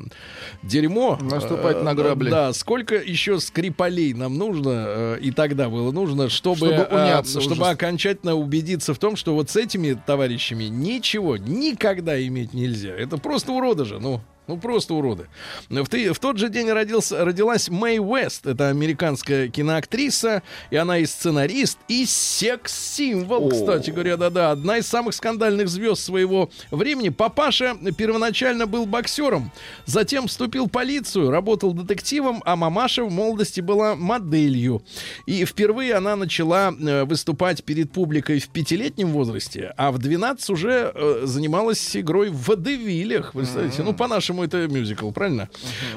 [SPEAKER 1] дерьмо,
[SPEAKER 3] Наступать
[SPEAKER 1] э,
[SPEAKER 3] на грабли.
[SPEAKER 1] Да, сколько еще скрипалей нам нужно э, и тогда было нужно, чтобы,
[SPEAKER 3] Чтобы
[SPEAKER 1] э,
[SPEAKER 3] уняться
[SPEAKER 1] чтобы
[SPEAKER 3] уже.
[SPEAKER 1] окончательно убедиться в том, что вот с этими товарищами ничего никогда иметь нельзя. Это просто уроды же, ну. Ну, просто уроды. В, ты- в тот же день родился, родилась Мэй Уэст. Это американская киноактриса. И она и сценарист, и секс-символ, кстати говоря. Да-да. Одна из самых скандальных звезд своего времени. Папаша первоначально был боксером. Затем вступил в полицию, работал детективом, а мамаша в молодости была моделью. И впервые она начала э, выступать перед публикой в пятилетнем возрасте, а в 12 уже э, занималась игрой в водевилях. Представляете? Ну, по-нашему это мюзикл, правильно?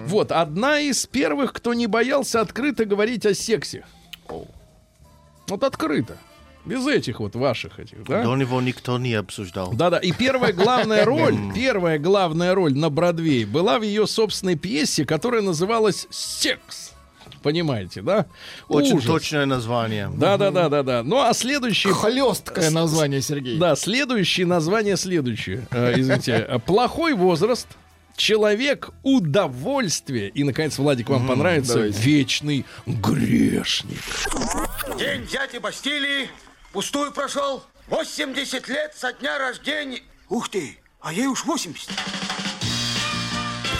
[SPEAKER 1] Вот, одна из первых, кто не боялся открыто говорить о сексе. Вот открыто. Без этих вот ваших этих, да?
[SPEAKER 2] До него никто не обсуждал.
[SPEAKER 1] Да-да, и первая главная <laughs> роль, первая главная роль на Бродвее была в ее собственной пьесе, которая называлась «Секс». Понимаете, да?
[SPEAKER 2] Очень
[SPEAKER 1] Ужас.
[SPEAKER 2] точное название.
[SPEAKER 1] Да-да-да-да-да. Ну, а следующий...
[SPEAKER 3] Хлесткое название, Сергей.
[SPEAKER 1] Да, следующее название следующее. Э, извините. Э, Плохой возраст. Человек удовольствия. И, наконец, Владик, вам понравится.
[SPEAKER 3] давайте.
[SPEAKER 1] Вечный грешник.
[SPEAKER 5] День дяди Бастилии пустую прошел. 80 лет со дня рождения. Ух ты, а ей уж 80.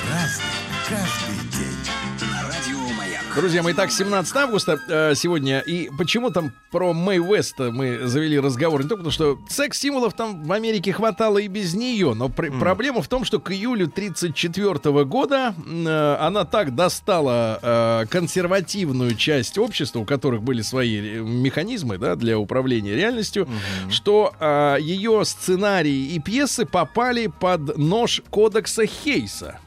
[SPEAKER 6] Разный,
[SPEAKER 1] Друзья мои, так, 17 августа э, сегодня. И почему там про Мэй Уэст мы завели разговор? Не только потому, что секс-символов там в Америке хватало и без нее. Но пр- проблема в том, что к июлю 34 года э, она так достала э, консервативную часть общества, у которых были свои э, механизмы да, для управления реальностью, что э, ее сценарии и пьесы попали под нож кодекса Хейса.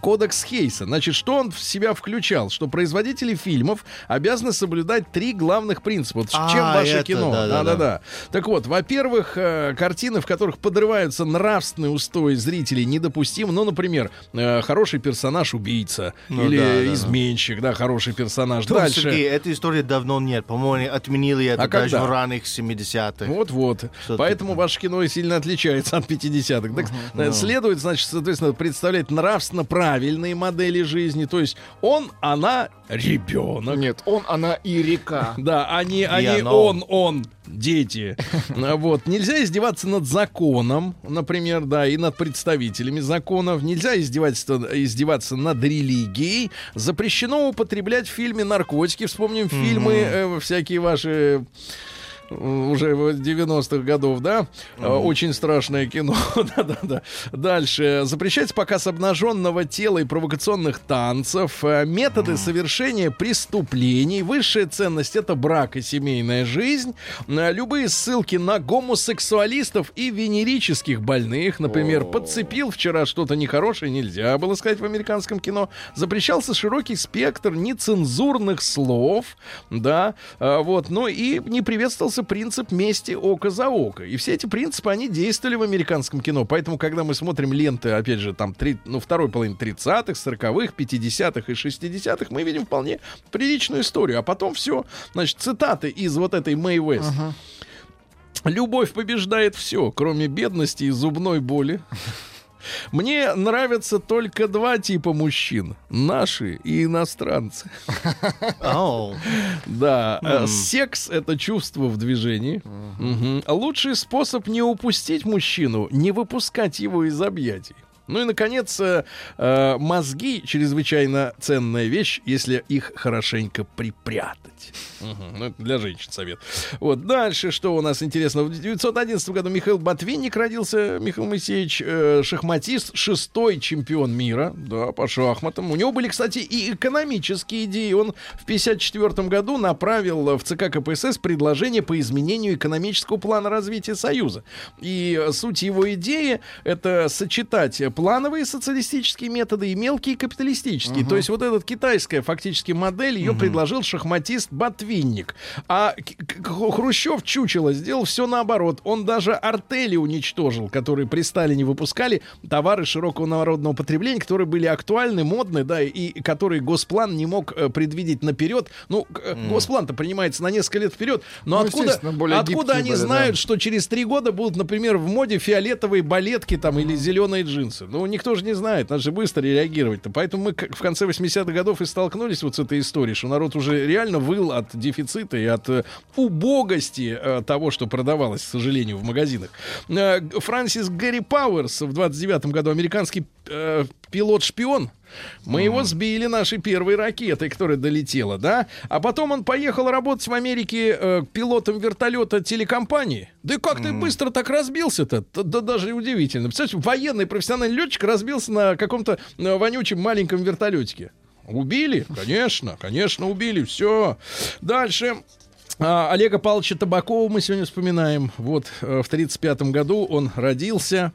[SPEAKER 1] Кодекс Хейса. Значит, что он в себя включал? Что производители фильмов обязаны соблюдать три главных принципа.
[SPEAKER 2] А,
[SPEAKER 1] чем ваше
[SPEAKER 2] это,
[SPEAKER 1] кино?
[SPEAKER 2] да-да-да.
[SPEAKER 1] Так вот, во-первых, э, картины, в которых подрываются нравственные устои зрителей, недопустимы. Ну, например, э, хороший персонаж убийца
[SPEAKER 2] Ну
[SPEAKER 1] или
[SPEAKER 2] да, да, да.
[SPEAKER 1] изменщик, да, хороший персонаж.
[SPEAKER 2] Том,
[SPEAKER 1] Дальше.
[SPEAKER 2] Сергей, этой истории давно нет. По-моему, отменили это
[SPEAKER 1] А
[SPEAKER 2] даже
[SPEAKER 1] когда?
[SPEAKER 2] в ранних 70-х.
[SPEAKER 1] Вот-вот. Поэтому
[SPEAKER 2] такое.
[SPEAKER 1] ваше кино сильно отличается от 50-х. Так, э, Следует, значит, соответственно, представлять нравственно правильные модели жизни. То есть он, она, ребенок.
[SPEAKER 3] Нет, он, она и река. <laughs>
[SPEAKER 1] Да, а не, а
[SPEAKER 2] Я,
[SPEAKER 1] не
[SPEAKER 2] но.
[SPEAKER 1] он, он, дети. <laughs> А Вот. Нельзя издеваться над законом, например, да, и над представителями законов. Нельзя издеваться, издеваться над религией. Запрещено употреблять в фильме наркотики. Вспомним фильмы э, всякие ваши уже в 90-х годов, да? Э, Очень страшное кино. <laughs> Да-да-да. Дальше. Запрещается показ обнаженного тела и провокационных танцев. Э, Методы совершения преступлений. Высшая ценность — это брак и семейная жизнь. Э, Любые ссылки на гомосексуалистов и венерических больных. Например, подцепил вчера что-то нехорошее, нельзя было сказать в американском кино. Запрещался широкий спектр нецензурных слов. Да, а, вот. Ну и не приветствовался принцип мести око за око. И все эти принципы, они действовали в американском кино. Поэтому, когда мы смотрим ленты, опять же, там, три, ну, второй половины 30-х, 40-х, 50-х и 60-х, мы видим вполне приличную историю. А потом все, значит, цитаты из вот этой Мэй Уэст. Любовь побеждает все, кроме бедности и зубной боли. Мне нравятся только два типа мужчин. Наши и иностранцы. Да, э, секс — это чувство в движении. Мгм. Лучший способ не упустить мужчину — не выпускать его из объятий. Ну и, наконец, э, э, мозги — чрезвычайно ценная вещь, если их хорошенько припрятать. Мгм. Ну, это для женщин совет. Вот, дальше, что у нас интересно. В 1911 году Михаил Ботвинник родился, Михаил Моисеевич, э, шахматист, шестой чемпион мира, да, по шахматам. У него были, кстати, и экономические идеи. Он в 1954 году направил в ЦК КПСС предложение по изменению экономического плана развития Союза. И суть его идеи — это сочетать плановые социалистические методы и мелкие капиталистические. То есть вот эта китайская фактически модель, ее предложил шахматист Ботвинник. А Хрущев чучело сделал все наоборот. Он даже артели уничтожил, которые при Сталине выпускали товары широкого народного потребления, которые были актуальны, модны, да, и которые Госплан не мог э, предвидеть наперед. Ну, э, Госплан-то принимается на несколько лет вперед, но
[SPEAKER 3] Ну,
[SPEAKER 1] откуда, откуда они
[SPEAKER 3] были, да.
[SPEAKER 1] знают, что через три года будут, например, в моде фиолетовые балетки там или зеленые джинсы? Ну, никто же не знает, надо же быстро реагировать-то. Поэтому мы в конце 80-х годов и столкнулись вот с этой историей, что народ уже реально выл от дефицита и от э, убогости э, того, что продавалось, к сожалению, в магазинах. Э, Франсис Гэри Пауэрс в 29 году, американский э, пилот-шпион, мы его сбили нашей первой ракетой, которая долетела, да? А потом он поехал работать в Америке э, пилотом вертолета телекомпании. Да и как ты быстро так разбился-то? Да даже удивительно. Представляете, военный профессиональный летчик разбился на каком-то вонючем маленьком вертолетике. Убили? Конечно, конечно, убили. Все. Дальше. А, Олега Павловича Табакова мы сегодня вспоминаем. Вот э, в 1935 году он родился.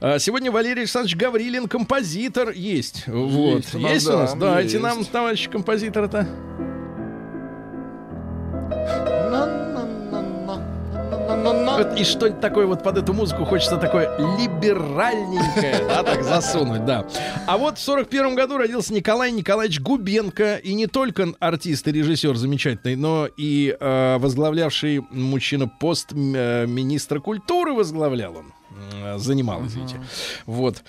[SPEAKER 1] А, Сегодня Валерий Александрович Гаврилин, композитор, есть. Вот.
[SPEAKER 3] Есть у нас,
[SPEAKER 1] Есть у нас?
[SPEAKER 3] да,
[SPEAKER 1] Дайте
[SPEAKER 3] есть.
[SPEAKER 1] нам, товарищ композитора-то. И что-нибудь такое вот под эту музыку хочется такое либеральненькое, <laughs> да, так засунуть, да. А вот в 41 году родился Николай Николаевич Губенко, и не только артист и режиссер замечательный, но и э, возглавлявший мужчина пост э, министра культуры возглавлял он. М, Занимал, извините. Вот.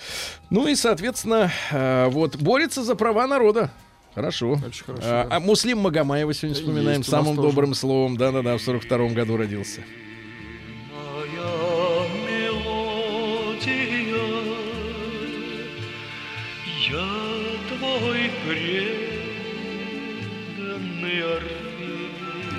[SPEAKER 1] Ну и, соответственно, э, вот борется за права народа. Хорошо.
[SPEAKER 3] Очень хорошо,
[SPEAKER 1] А,
[SPEAKER 3] да.
[SPEAKER 1] а Муслим Магомаева сегодня вспоминаем самым
[SPEAKER 3] тоже.
[SPEAKER 1] добрым словом. Да-да-да, в 42 году родился. Gri dönmüyor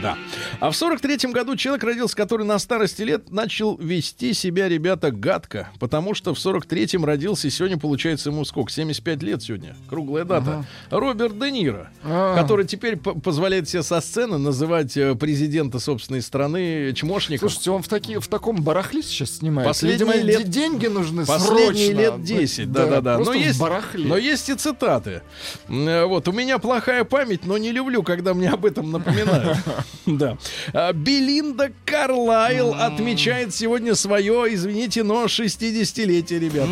[SPEAKER 1] Да. А в 43-м году человек родился, который на старости лет начал вести себя, ребята, гадко. Потому что в 43-м родился, и сегодня, получается, ему сколько? 75 лет сегодня. Круглая дата. Роберт Де Ниро,
[SPEAKER 3] А.
[SPEAKER 1] который теперь позволяет себе со сцены называть э, президента собственной страны чмошником.
[SPEAKER 3] Слушайте, он в, таки, в таком барахле сейчас снимает.
[SPEAKER 1] Последние
[SPEAKER 3] Видимо,
[SPEAKER 1] лет-
[SPEAKER 3] де- деньги нужны
[SPEAKER 1] Последние
[SPEAKER 3] срочно.
[SPEAKER 1] лет 10, да-да-да. Но есть, но есть и цитаты. Э, Вот, у меня плохая память, но не люблю, когда мне об этом напоминают. <laughs> <laughs> Да. А, Белинда Карлайл отмечает сегодня свое, извините, но 60-летие, ребята.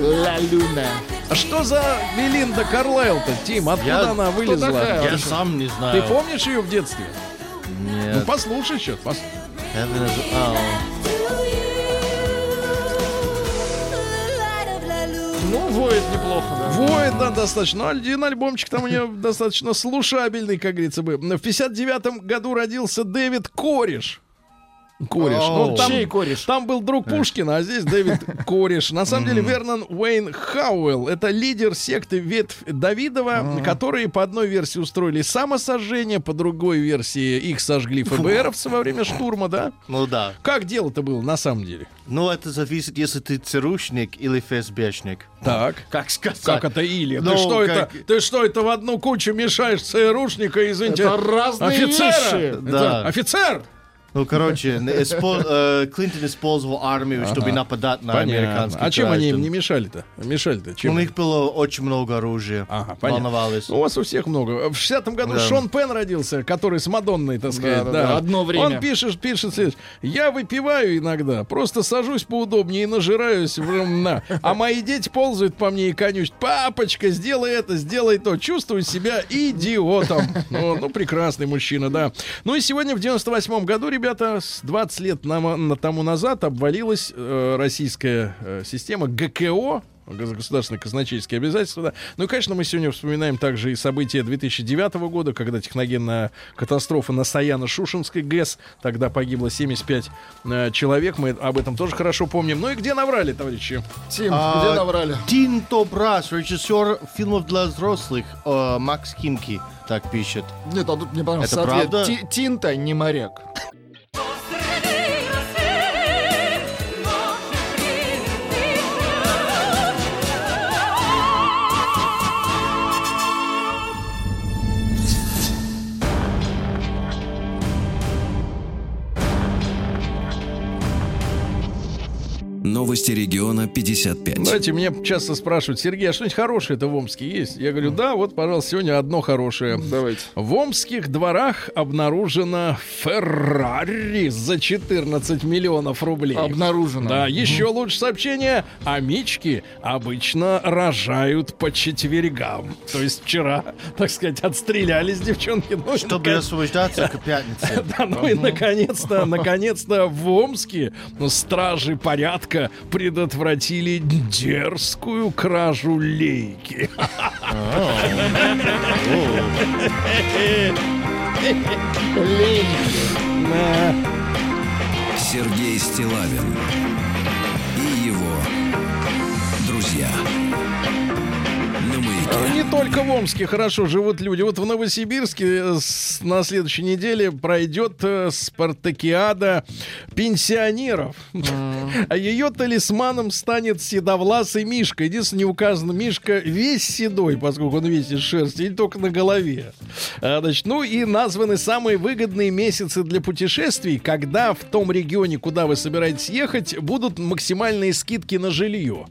[SPEAKER 3] Ла.
[SPEAKER 1] А что за Белинда Карлайл-то, Тим? Откуда
[SPEAKER 2] Я-
[SPEAKER 1] она вылезла?
[SPEAKER 3] такая?
[SPEAKER 2] Я сам не знаю.
[SPEAKER 1] Ты помнишь ее в детстве? Ну,
[SPEAKER 2] Нет.
[SPEAKER 1] послушай что. пос-
[SPEAKER 3] Ну, воет неплохо, да.
[SPEAKER 1] Воет, да, достаточно. Ну, Один альбомчик там у нее <laughs> достаточно слушабельный, как говорится бы. В 59-м году родился Дэвид Кореш. Кореш. Ну, там,
[SPEAKER 3] Чей кореш?
[SPEAKER 1] там был друг Пушкина, а здесь Дэвид <laughs> Кореш. На самом деле Вернон Уэйн Хауэлл это лидер секты ветвь Давидова, которые по одной версии устроили самосожжение, по другой версии их сожгли ФБРовцы во время штурма, да?
[SPEAKER 2] Ну да.
[SPEAKER 1] Как дело-то было на самом деле?
[SPEAKER 2] Ну, это зависит, если ты ЦРУшник или ФСБшник.
[SPEAKER 1] Так.
[SPEAKER 2] Как сказать?
[SPEAKER 1] Как это или?
[SPEAKER 2] Ну,
[SPEAKER 1] ты что это?
[SPEAKER 2] как-
[SPEAKER 1] Ты что это в одну кучу мешаешь ЦРУшника, извините?
[SPEAKER 3] Это разные
[SPEAKER 1] офицера?
[SPEAKER 3] вещи.
[SPEAKER 1] Это
[SPEAKER 2] Да.
[SPEAKER 1] Офицер!
[SPEAKER 2] Ну, короче, э, Клинтон использовал армию, чтобы нападать на американских
[SPEAKER 1] А чем они им не мешали-то? Мешали-то чем?
[SPEAKER 2] У них было очень много оружия.
[SPEAKER 1] Ага.
[SPEAKER 2] Волновались.
[SPEAKER 1] У вас у всех много. В 60-м году. Шон Пен родился, который с Мадонной, так сказать.
[SPEAKER 3] да, одно время.
[SPEAKER 1] Он пишет, пишет следующее. Я выпиваю иногда, просто сажусь поудобнее и нажираюсь. А мои дети ползают по мне и конючат. Папочка, сделай это, сделай то. Чувствую себя идиотом. Ну, прекрасный мужчина, да. Ну и сегодня в 98-м году, ребята, с 20 лет на- на- тому назад обвалилась э, российская э, система ГКО, гос- государственные казначейские обязательства. да. Ну и, конечно, мы сегодня вспоминаем также и события 2009 года, когда техногенная катастрофа на Саяно-Шушенской ГЭС. Тогда погибло 75 э, человек. Мы об этом тоже хорошо помним. Ну и где наврали, товарищи?
[SPEAKER 3] Тим,
[SPEAKER 2] А,
[SPEAKER 3] где наврали?
[SPEAKER 2] Тин Тобрас, режиссер фильмов для взрослых, э, Макс Химки, так пишет.
[SPEAKER 3] Нет, а тут мне понравился
[SPEAKER 2] Это правда?
[SPEAKER 3] Ти- Тинта не моряк.
[SPEAKER 4] Dos, Новости региона 55.
[SPEAKER 1] Знаете, меня часто спрашивают, Сергей, а что-нибудь хорошее это в Омске есть? Я говорю, да, вот, пожалуйста, сегодня одно хорошее.
[SPEAKER 3] Давайте.
[SPEAKER 1] В омских дворах обнаружена Феррари за 14 миллионов рублей.
[SPEAKER 3] Обнаружено.
[SPEAKER 1] Да, еще лучше сообщение. Амички обычно рожают по четвергам. То есть вчера, так сказать, отстрелялись девчонки. Ну,
[SPEAKER 2] Чтобы
[SPEAKER 1] наконец-
[SPEAKER 2] освобождаться к пятнице. <laughs>
[SPEAKER 1] да, ну и наконец-то, наконец-то в Омске ну, стражи порядка предотвратили дерзкую кражу лейки.
[SPEAKER 4] Сергей Стилавин и его друзья.
[SPEAKER 1] Не только в Омске хорошо живут люди. Вот в Новосибирске э, на следующей неделе пройдет э, спартакиада пенсионеров. А ее талисманом станет седовласый Мишка. Единственное, не указано, Мишка весь седой, поскольку он весь из шерсти, или только на голове. А, Значит, ну и названы самые выгодные месяцы для путешествий, когда в том регионе, куда вы собираетесь ехать, будут максимальные скидки на жилье.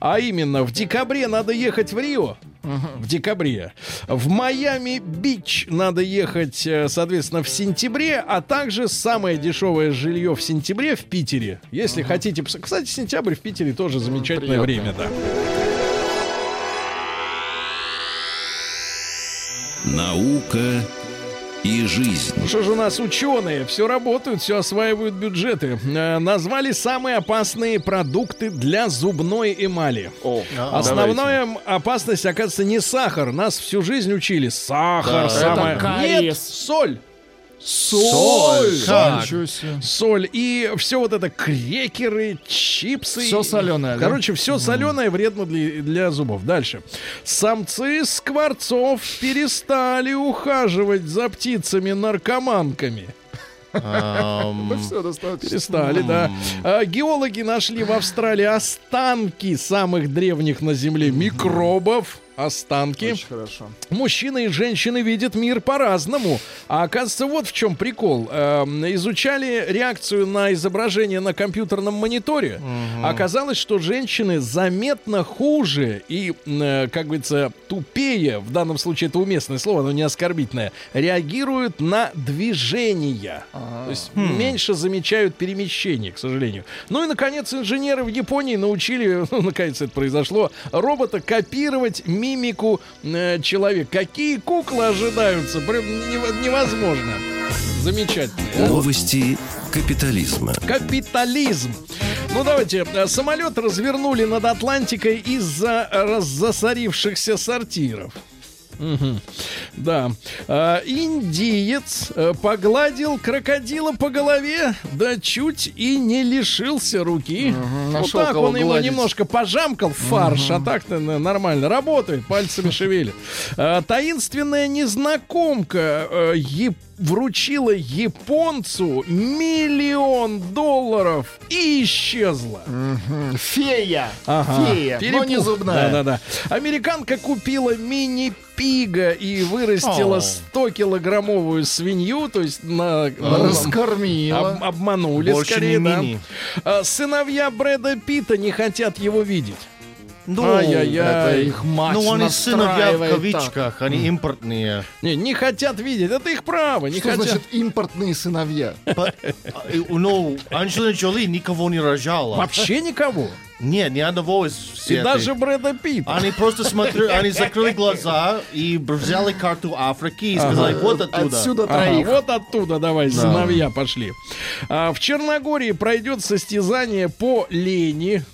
[SPEAKER 1] А именно, в декабре надо ехать в Рио, в декабре. В Майами-Бич надо ехать, э, соответственно, в сентябре, а также самое дешевое жилье в сентябре в Питере. Если хотите... Кстати, сентябрь в Питере тоже замечательное
[SPEAKER 3] приятно.
[SPEAKER 1] время, да.
[SPEAKER 4] Наука и жизнь.
[SPEAKER 1] Ну Что же у нас ученые? Все работают, все осваивают бюджеты. Э, назвали самые опасные продукты для зубной эмали.
[SPEAKER 3] О,
[SPEAKER 1] Основная м- опасность, оказывается, не сахар. Нас всю жизнь учили. Сахар
[SPEAKER 2] Да.
[SPEAKER 1] самое...
[SPEAKER 3] Это
[SPEAKER 1] Нет,
[SPEAKER 3] кариес.
[SPEAKER 1] Соль.
[SPEAKER 2] Соль.
[SPEAKER 1] Соль. И все вот это крекеры, чипсы.
[SPEAKER 3] Всё солёное, да?
[SPEAKER 1] Короче, все соленое вредно для, для зубов. Дальше. Самцы скворцов перестали ухаживать за птицами-наркоманками. <laughs>
[SPEAKER 3] Все достаточно.
[SPEAKER 1] Перестали, да. А, геологи нашли в Австралии останки самых древних на Земле микробов. Останки.
[SPEAKER 3] Очень хорошо.
[SPEAKER 1] Мужчины и женщины видят мир по-разному. А оказывается, вот в чем прикол. Эм, изучали реакцию на изображение на компьютерном мониторе. Оказалось, что женщины заметно хуже и, э, как говорится, тупее, в данном случае это уместное слово, но не оскорбительное, реагируют на движения. То есть меньше замечают перемещение, к сожалению. Ну и, наконец, инженеры в Японии научили, <laughs> ну, наконец это произошло, робота копировать мимику э, человека. Какие куклы ожидаются? Прям нево- невозможно. Замечательно.
[SPEAKER 4] Новости капитализма.
[SPEAKER 1] Капитализм. Ну давайте, э, самолет развернули над Атлантикой из-за засорившихся сортиров. Да. А, индиец э, погладил крокодила по голове, да чуть и не лишился руки. вот так он его
[SPEAKER 3] гладить.
[SPEAKER 1] немножко пожамкал фарш, а так-то нормально работает, пальцами шевелит. А, таинственная незнакомка э, е- вручила японцу миллион долларов и исчезла.
[SPEAKER 3] Фея.
[SPEAKER 1] Ага.
[SPEAKER 3] Фея. Но
[SPEAKER 1] Перепух.
[SPEAKER 3] не зубная.
[SPEAKER 1] Да-да-да. Американка купила мини-пига и вырастила
[SPEAKER 3] О.
[SPEAKER 1] 100-килограммовую свинью, то есть на,
[SPEAKER 3] Раскормила.
[SPEAKER 1] об- обманули
[SPEAKER 2] Больше
[SPEAKER 1] скорее,
[SPEAKER 2] не
[SPEAKER 1] да.
[SPEAKER 2] мини.
[SPEAKER 1] А, Сыновья Брэда Питта не хотят его видеть.
[SPEAKER 2] Ну,
[SPEAKER 1] Ай-яй-яй.
[SPEAKER 3] Это их мать
[SPEAKER 2] ну, они сыновья в
[SPEAKER 3] настраивает так.
[SPEAKER 2] кавичках, они импортные.
[SPEAKER 1] Не, не хотят видеть, это их право, не
[SPEAKER 3] Что
[SPEAKER 1] хотят.
[SPEAKER 3] значит импортные сыновья?
[SPEAKER 2] И, Ну, Анджелина Джоли никого не рожала.
[SPEAKER 1] Вообще никого.
[SPEAKER 2] Нет, ни одного из
[SPEAKER 1] И
[SPEAKER 2] всех.
[SPEAKER 1] даже Брэда Питта.
[SPEAKER 2] Они просто смотрели, они закрыли глаза и взяли карту Африки и сказали, вот оттуда.
[SPEAKER 3] Отсюда
[SPEAKER 1] Ага,
[SPEAKER 3] троих.
[SPEAKER 1] вот оттуда давай, сыновья пошли. А, в Черногории пройдет состязание по лени.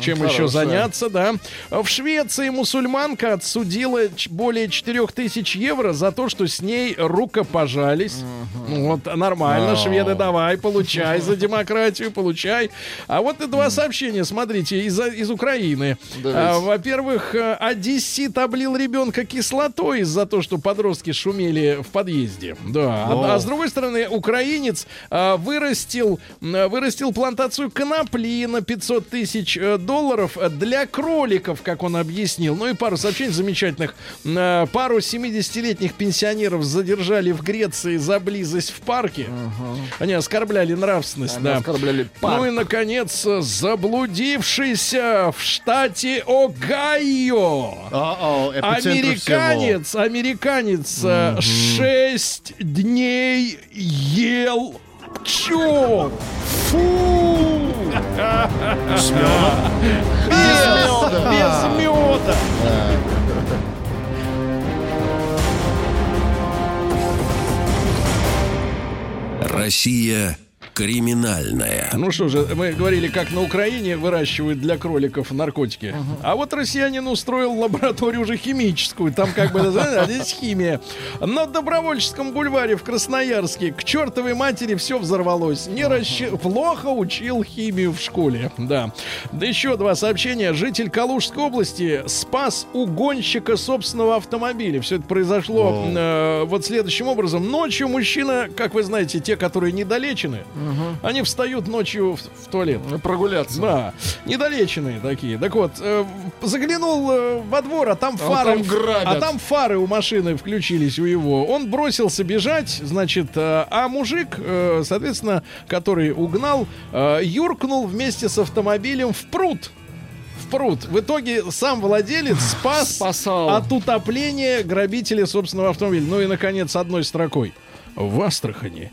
[SPEAKER 1] Чем еще
[SPEAKER 3] хорошая.
[SPEAKER 1] заняться, да. В Швеции мусульманка отсудила более 4000 евро за то, что с ней рукопожались. Ну, Вот, нормально, шведы, давай, получай за демократию, получай. А вот и два сообщения, смотрите, из, из Украины.
[SPEAKER 3] Давайте.
[SPEAKER 1] А, во-первых, э, одессит облил ребенка кислотой из-за того, что подростки шумели в подъезде. Да. А, а с другой стороны, украинец а, вырастил, м, вырастил плантацию конопли на 500 тысяч э, долларов для кроликов, как он объяснил. Ну и пару сообщений замечательных. Э, Пару 70-летних пенсионеров задержали в Греции за близость в парке. Они оскорбляли нравственность,
[SPEAKER 3] Они
[SPEAKER 1] да.
[SPEAKER 3] оскорбляли
[SPEAKER 1] Ну и,
[SPEAKER 3] парк.
[SPEAKER 1] наконец, заблудившийся в штате Огайо.
[SPEAKER 2] Эпицентр всего.
[SPEAKER 1] Американец, американец шесть дней ел пчел. Фу!
[SPEAKER 2] С медом.
[SPEAKER 1] Без меда.
[SPEAKER 4] Россия криминальная.
[SPEAKER 1] Ну что же, мы говорили, как на Украине выращивают для кроликов наркотики. А вот россиянин устроил лабораторию уже химическую. Там как бы, а здесь химия. На Добровольческом бульваре в Красноярске к чертовой матери все взорвалось. Не расщ- Плохо учил химию в школе. Да. Да еще два сообщения. Житель Калужской области спас угонщика собственного автомобиля. Все это произошло э, вот следующим образом. Ночью мужчина, как вы знаете, те, которые недолечены, они встают ночью в, в туалет.
[SPEAKER 3] Прогуляться.
[SPEAKER 1] Да, недолеченные такие. Так вот, э, заглянул э, во двор, а там фары,
[SPEAKER 3] там грабят.
[SPEAKER 1] а там фары у машины включились у его. Он бросился бежать, значит, э, а мужик, э, соответственно, который угнал, э, юркнул вместе с автомобилем в пруд. В пруд. В итоге сам владелец спас
[SPEAKER 3] Спасал.
[SPEAKER 1] от утопления грабителя собственного автомобиля. Ну и, наконец, одной строкой. В Астрахани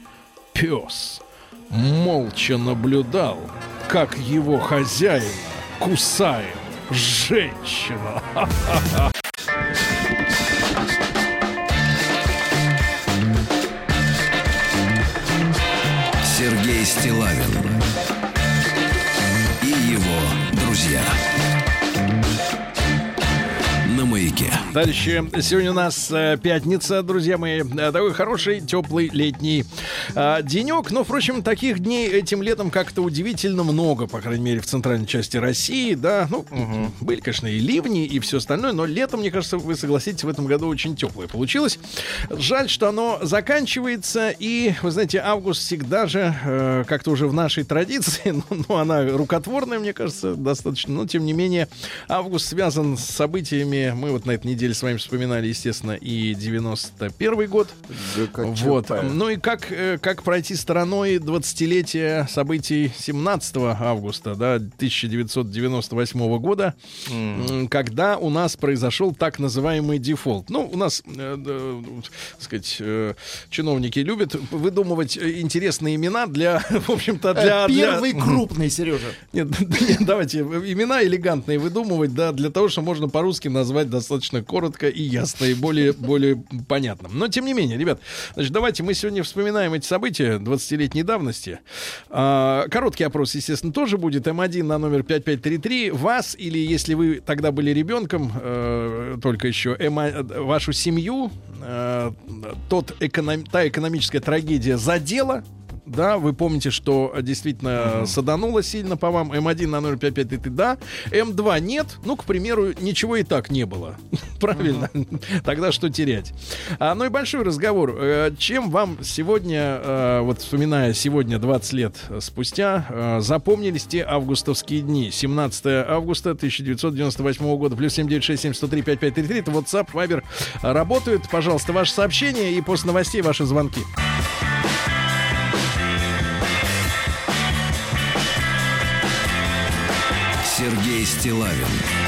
[SPEAKER 1] пес молча наблюдал, как его хозяин кусает женщину.
[SPEAKER 4] Сергей Стилавин маяке.
[SPEAKER 1] Дальше. Сегодня у нас э, пятница, друзья мои. Э, такой хороший, теплый летний э, денек. Но, впрочем, таких дней этим летом как-то удивительно много, по крайней мере, в центральной части России. Да, ну, были, конечно, и ливни, и все остальное, но летом, мне кажется, вы согласитесь, в этом году очень теплое получилось. Жаль, что оно заканчивается, и, вы знаете, август всегда же э, как-то уже в нашей традиции, <laughs> ну, ну, она рукотворная, мне кажется, достаточно, но, тем не менее, август связан с событиями, мы вот на этой неделе с вами вспоминали, естественно, и 91 год, вот. Ну и как, э, как пройти стороной 20-летия событий 17 августа да, 1998 года, м, когда у нас произошел так называемый дефолт. Ну, у нас, э, э, так сказать, э, чиновники любят выдумывать э, интересные имена для, <laughs> в общем-то, для... для-
[SPEAKER 3] Первый крупный, Сережа. <laughs>
[SPEAKER 1] нет, нет, <laughs> давайте имена элегантные выдумывать, да, для того, чтобы можно по-русски назвать достаточно коротко и ясно, и более, более понятно. Но, тем не менее, ребят, значит, давайте мы сегодня вспоминаем эти события 20-летней давности. А, короткий опрос, естественно, тоже будет. М1 на номер 5533. Вас, или если вы тогда были ребенком, э, только еще, М, вашу семью, э, тот эконом, та экономическая трагедия задела, да, вы помните, что э, действительно садануло сильно по вам. М1 на 055 да. М2 нет. Ну, к примеру, ничего и так не было. <laughs> Правильно? Тогда что терять? А, ну и большой разговор. Э, Чем вам сегодня, э, вот вспоминая сегодня 20 лет спустя, запомнились те августовские дни? 17 августа 1998 года. Плюс 7967 103 5533. Это WhatsApp, Viber работают. Пожалуйста, ваше сообщение и после новостей ваши звонки.
[SPEAKER 4] Сергей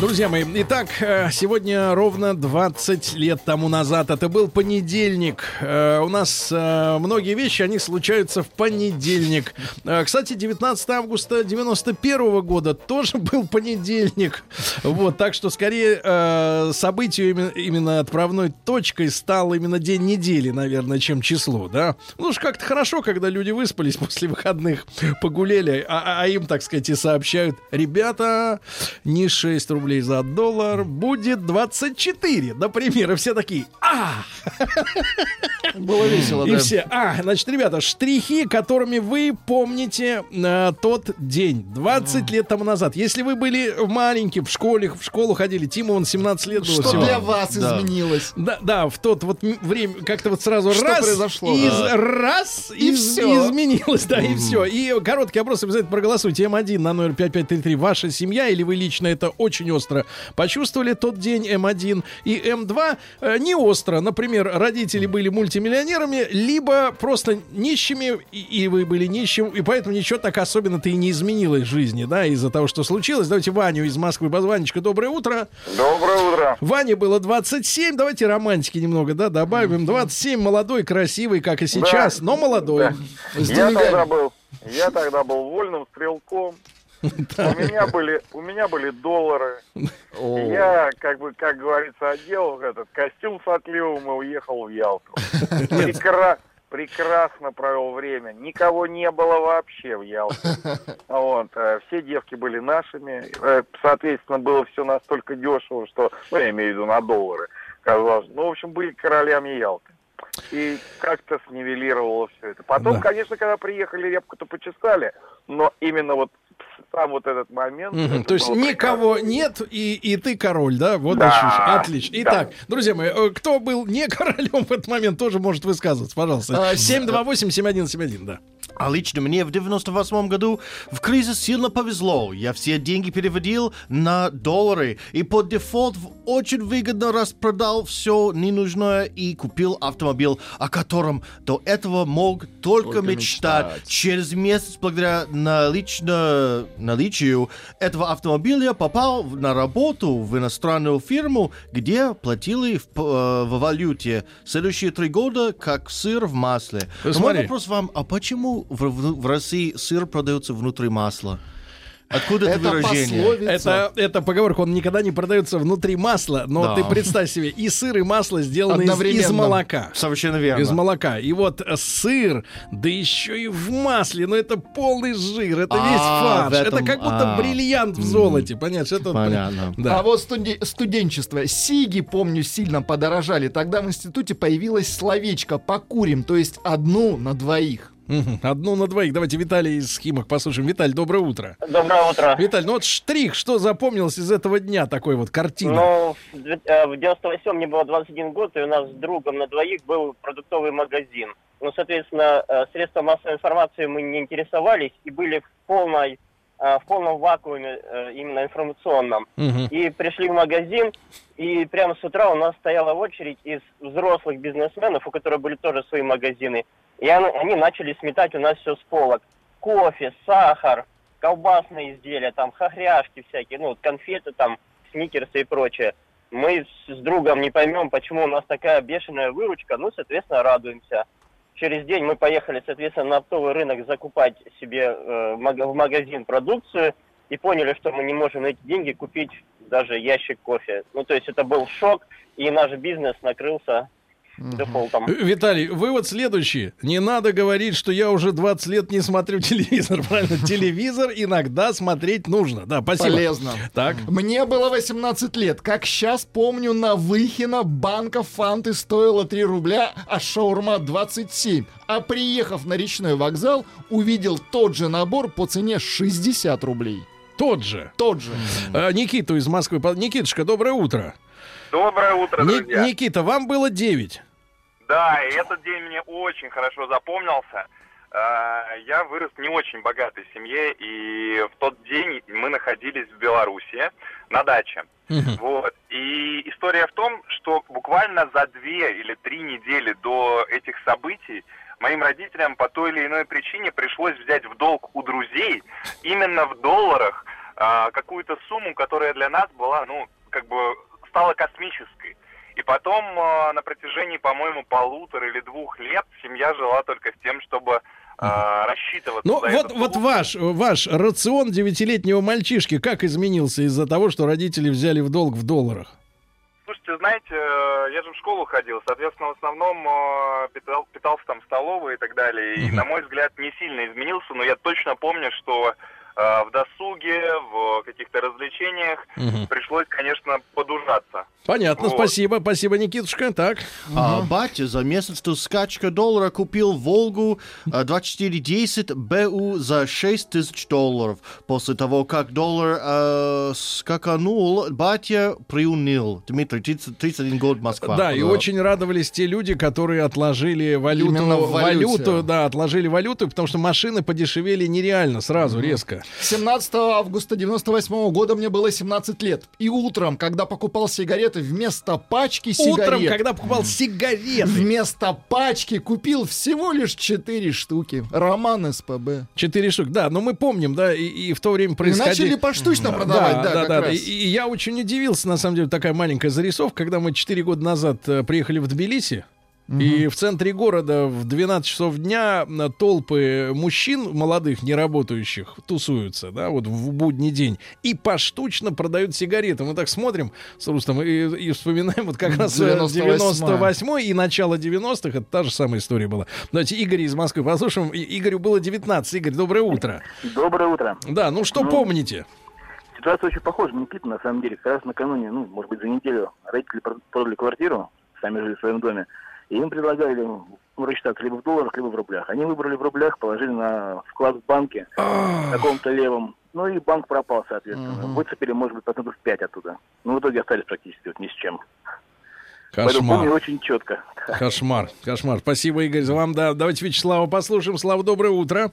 [SPEAKER 4] Друзья
[SPEAKER 1] мои, итак, э, сегодня ровно 20 лет тому назад, это был понедельник. Э, У нас э, многие вещи, они случаются в понедельник. Кстати, 19 августа 91 года тоже был понедельник. Вот, так что скорее событию именно, именно отправной точкой стал именно день недели, наверное, чем число, да? Ну уж как-то хорошо, когда люди выспались после выходных, погуляли, а, а им, так сказать, и сообщают, ребята, не 6 рублей за доллар, будет 24, например, и все такие, а,
[SPEAKER 3] Было весело,
[SPEAKER 1] и
[SPEAKER 3] да.
[SPEAKER 1] все. А, значит, ребята, штрихи, которыми вы помните э, тот день, 20 лет тому назад. Если вы были маленьким, в школе, в школу ходили, Тиму, он 17 лет было
[SPEAKER 3] Что
[SPEAKER 1] всего.
[SPEAKER 3] для вас
[SPEAKER 2] Да.
[SPEAKER 3] изменилось?
[SPEAKER 1] Да, да, в тот вот время как-то вот сразу
[SPEAKER 3] Что
[SPEAKER 1] раз
[SPEAKER 3] произошло,
[SPEAKER 1] из,
[SPEAKER 3] да.
[SPEAKER 1] раз
[SPEAKER 3] И
[SPEAKER 1] из-
[SPEAKER 3] всё.
[SPEAKER 1] изменилось, да, и все. И короткий опрос обязательно проголосуйте. М1 на номер 5533. Ваша семья или вы лично это очень остро почувствовали тот день М1 и М2 э, не остро. Например, родители были мультимиллионерами, либо просто нищими, и, и вы были нищим, и поэтому ничего так особенно-то и не изменилось в жизни, да, из-за того, что случилось. Давайте Ваню из Москвы. Ванечка, доброе утро.
[SPEAKER 7] Доброе утро.
[SPEAKER 1] Ване было 27, давайте романтики немного, да, добавим. 27, молодой, красивый, как и сейчас, но молодой.
[SPEAKER 3] С
[SPEAKER 7] Я тогда был, я тогда был вольным стрелком. У меня были, у меня были доллары. Я, как бы, как говорится, одел этот костюм с отливом и уехал в Ялту. Прекра- Прекрасно провел время. Никого не было вообще в Ялте. <laughs> Вот, э, все девки были нашими. Э, Соответственно, было все настолько дешево, что, ну, я имею в виду на доллары, казалось. Ну, в общем, были королями Ялты. И как-то снивелировало все это. Потом,
[SPEAKER 1] Да.
[SPEAKER 7] конечно, когда приехали, репку-то почесали, но именно вот сам вот этот момент...
[SPEAKER 1] Мгм,
[SPEAKER 7] это
[SPEAKER 1] То есть никого
[SPEAKER 7] прекрасно.
[SPEAKER 1] нет, и, и ты король, да? Вот
[SPEAKER 7] Да,
[SPEAKER 1] ощущ- Отлично.
[SPEAKER 7] да.
[SPEAKER 1] Итак, друзья мои, э, кто был не <laughs> королем в этот момент, тоже может высказываться, пожалуйста.
[SPEAKER 3] А, с-
[SPEAKER 1] 728-7171, да.
[SPEAKER 2] А лично мне в 98 году в кризис сильно повезло. Я все деньги переводил на доллары и под дефолт в- очень выгодно распродал все ненужное и купил автомобиль, о котором до этого мог только,
[SPEAKER 3] Только
[SPEAKER 2] мечтать.
[SPEAKER 3] мечтать.
[SPEAKER 2] Через месяц, благодаря налично, наличию этого автомобиля, попал на работу в иностранную фирму, где платили в, э, в валюте. Следующие три года как сыр в масле.
[SPEAKER 1] Ну,
[SPEAKER 2] Но мой вопрос вам, а почему в, в- в России сыр продается внутри масла? Откуда это,
[SPEAKER 3] Это
[SPEAKER 2] выражение?
[SPEAKER 3] пословица.
[SPEAKER 1] Это, это поговорка, он никогда не продается внутри масла, но
[SPEAKER 2] Да.
[SPEAKER 1] ты представь себе, и сыр, и масло сделаны из, из молока.
[SPEAKER 2] Совершенно верно.
[SPEAKER 1] Из молока. И вот сыр, да еще и в масле, ну это полный жир, это
[SPEAKER 2] А,
[SPEAKER 1] весь фарш.
[SPEAKER 2] этом-
[SPEAKER 1] Это как будто
[SPEAKER 2] а.
[SPEAKER 1] бриллиант в золоте, понимаешь? Это вот-
[SPEAKER 2] Понятно.
[SPEAKER 1] Да.
[SPEAKER 3] А вот студе- студенчество. Сиги, помню, сильно подорожали. Тогда в институте появилось словечко «покурим», то есть одну на двоих.
[SPEAKER 1] Одну на двоих. Давайте Виталий из Химок послушаем. Виталий, доброе утро.
[SPEAKER 8] Доброе утро.
[SPEAKER 1] Виталий, ну вот штрих, что запомнилось из этого дня, такой вот картины?
[SPEAKER 8] Ну, в э, в 98 мне было 21 год, и у нас с другом на двоих был продуктовый магазин. Ну, соответственно, э, средства массовой информации мы не интересовались и были в полной в полном вакууме э, именно информационном.
[SPEAKER 1] Мгм.
[SPEAKER 8] И пришли в магазин, и прямо с утра у нас стояла очередь из взрослых бизнесменов, у которых были тоже свои магазины. И он- они начали сметать у нас все с полок. Кофе, сахар, колбасные изделия, там хохряшки всякие, ну, конфеты там, сникерсы и прочее. Мы с, с другом не поймем, почему у нас такая бешеная выручка, ну, соответственно, радуемся. Через день мы поехали, соответственно, на оптовый рынок закупать себе э, в магазин продукцию и поняли, что мы не можем на эти деньги купить даже ящик кофе. Ну, то есть это был шок, и наш бизнес накрылся дефолтом.
[SPEAKER 1] Э, Виталий, вывод следующий. Не надо говорить, что я уже 20 лет не смотрю <laughs> телевизор. Правильно, <laughs> телевизор иногда смотреть нужно. Да, спасибо.
[SPEAKER 3] Полезно.
[SPEAKER 1] Так.
[SPEAKER 3] Мне было 18 лет. Как сейчас помню, на Выхино банка фанты стоила 3 рубля, а шаурма 27. А приехав на речной вокзал, увидел тот же набор по цене 60 рублей.
[SPEAKER 1] Тот же.
[SPEAKER 3] Тот же.
[SPEAKER 1] Э, Никиту из Москвы. Никитушка, доброе утро.
[SPEAKER 7] Доброе утро,
[SPEAKER 1] Ни-
[SPEAKER 7] друзья.
[SPEAKER 1] Никита, вам было 9.
[SPEAKER 7] Да, и этот день мне очень хорошо запомнился. Э, Я вырос не очень богатой семье, и в тот день мы находились в Беларуси на даче. Вот. И история в том, что буквально за две или три недели до этих событий моим родителям по той или иной причине пришлось взять в долг у друзей именно в долларах а, какую-то сумму, которая для нас была, ну, как бы стала космической. И потом а, на протяжении, по-моему, полутора или двух лет семья жила только с тем, чтобы а, рассчитываться
[SPEAKER 1] Ну, вот, вот ваш, ваш рацион девятилетнего мальчишки как изменился из-за того, что родители взяли в долг в долларах?
[SPEAKER 7] Слушайте, знаете, я же в школу ходил, соответственно, в основном э, питал- питался там в столовой и так далее. И, на мой взгляд, не сильно изменился, но я точно помню, что в досуге, в каких-то развлечениях пришлось, конечно, подужаться.
[SPEAKER 1] Понятно,
[SPEAKER 7] Вот.
[SPEAKER 1] спасибо, спасибо, Никитушка. Так.
[SPEAKER 2] А батя за месяц до скачка доллара купил Волгу э, 2410 БУ за 6 тысяч долларов. После того, как доллар э, скаканул, батя приуныл. Дмитрий, 30 31 год, Москва.
[SPEAKER 1] Да, и очень радовались те люди, которые отложили валюту,
[SPEAKER 3] Именно в валюте.
[SPEAKER 1] валюту, да, отложили валюту, потому что машины подешевели нереально сразу, резко.
[SPEAKER 3] 17 августа 98 года мне было 17 лет. И утром, когда покупал сигареты, вместо пачки сигарет...
[SPEAKER 1] Утром, когда покупал сигареты.
[SPEAKER 3] Вместо пачки купил всего лишь 4 штуки. Роман СПБ.
[SPEAKER 1] Четыре штук, да, но мы помним, да, и, и в то время происходило...
[SPEAKER 3] начали поштучно продавать, да, как
[SPEAKER 1] да.
[SPEAKER 3] раз.
[SPEAKER 1] И, и я очень удивился, на самом деле, такая маленькая зарисовка, когда мы 4 года назад э, приехали в Тбилиси, и в центре города в 12 часов дня э, толпы мужчин молодых, не работающих, тусуются, да, вот в будний день, и поштучно продают сигареты. Мы так смотрим с Рустом и, и вспоминаем вот как раз
[SPEAKER 3] 98-й.
[SPEAKER 1] 98 и начало 90-х, это та же самая история была. Давайте Игорь из Москвы послушаем. И- Игорю было 19. Игорь, доброе утро.
[SPEAKER 9] Доброе утро.
[SPEAKER 1] Да, ну что
[SPEAKER 9] Ну,
[SPEAKER 1] помните?
[SPEAKER 9] Ситуация очень похожа на Никиту, на самом деле. Как раз накануне, ну, может быть, за неделю родители прод- продали квартиру, сами жили в своем доме, и им предлагали ну, рассчитаться либо в долларах, либо в рублях. Они выбрали в рублях, положили на вклад в банке, в каком-то левом. Ну и банк пропал, соответственно. Выцепили, может быть, процентов 5 оттуда. Ну, в итоге остались практически вот ни с чем. Поэтому помню
[SPEAKER 1] Кошмар.
[SPEAKER 9] очень четко.
[SPEAKER 1] Кошмар. Кошмар. Спасибо, Игорь, за вам. Да, давайте Вячеслава послушаем. Слава, доброе утро.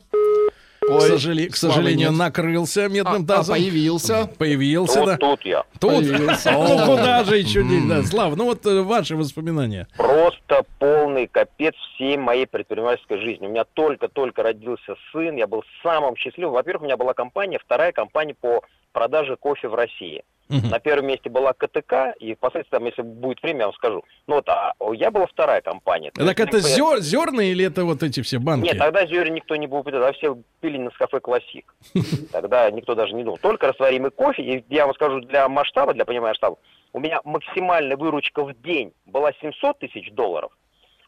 [SPEAKER 1] К,
[SPEAKER 3] Ой,
[SPEAKER 1] сожале- к
[SPEAKER 3] Славы
[SPEAKER 1] сожалению,
[SPEAKER 3] нет.
[SPEAKER 1] накрылся
[SPEAKER 3] А,
[SPEAKER 1] медным
[SPEAKER 3] а
[SPEAKER 1] тазом.
[SPEAKER 3] появился.
[SPEAKER 1] Появился,
[SPEAKER 8] Вот
[SPEAKER 1] да.
[SPEAKER 8] тут я.
[SPEAKER 1] Тут.
[SPEAKER 3] Появился.
[SPEAKER 1] Ну куда же еще день, да. Слав, ну вот э, ваши воспоминания.
[SPEAKER 8] Просто полный капец всей моей предпринимательской жизни. У меня только-только родился сын, я был самым счастливым. Во-первых, у меня была компания, вторая компания по продаже кофе в России. На первом месте была КТК, и впоследствии, там, если будет время, я вам скажу. Ну вот, а я была вторая компания.
[SPEAKER 1] Так это
[SPEAKER 8] бы-
[SPEAKER 1] зер, зерна или это вот эти все банки?
[SPEAKER 8] Нет, тогда зеря никто не был, тогда все пили на кафе классик. <laughs> Тогда никто даже не думал. Только растворимый кофе. И я вам скажу, для масштаба, для понимания масштаба, у меня максимальная выручка в день была 700 тысяч долларов.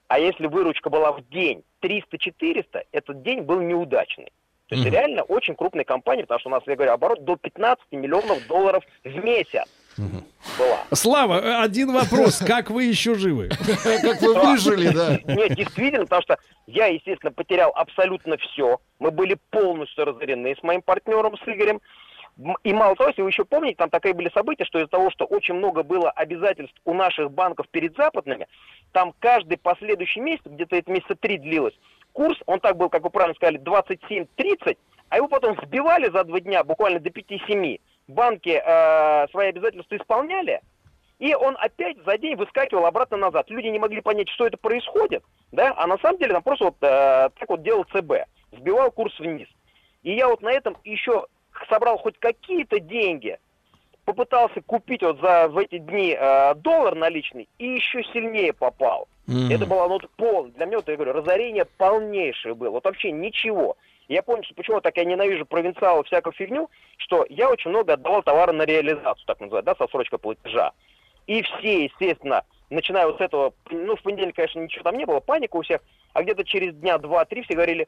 [SPEAKER 8] А если выручка была в день 300-400, этот день был неудачный. То есть
[SPEAKER 1] Мгм.
[SPEAKER 8] реально очень крупная компания, потому что у нас, я говорю, оборот до 15 миллионов долларов в месяц была.
[SPEAKER 1] Слава, э, один вопрос. Как вы еще живы? <laughs>
[SPEAKER 3] Как вы выжили, да.
[SPEAKER 8] Нет, действительно, потому что я, естественно, потерял абсолютно все. Мы были полностью разорены с моим партнером, с Игорем. И мало того, если вы еще помните, там такие были события, что из-за того, что очень много было обязательств у наших банков перед западными, там каждый последующий месяц, где-то это месяца три длилось, курс, он так был, как вы правильно сказали, 27-30, а его потом сбивали за два дня, буквально до 5-7. Банки э, свои обязательства исполняли, и он опять за день выскакивал обратно назад. Люди не могли понять, что это происходит, да, а на самом деле там просто вот э, так вот делал ЦБ, сбивал курс вниз. И я вот на этом еще собрал хоть какие-то деньги, попытался купить вот за в эти дни э, доллар наличный и еще сильнее попал. Это было ну, пол. Для меня, вот я говорю, разорение полнейшее было. Вот вообще ничего. Я понял, что почему так я ненавижу провинциалов всякую фигню, что я очень много отдавал товара на реализацию, так называют, да, со срочкой платежа. И все, естественно, начиная вот с этого, ну, в понедельник, конечно, ничего там не было, паника у всех, а где-то через дня два-три все говорили,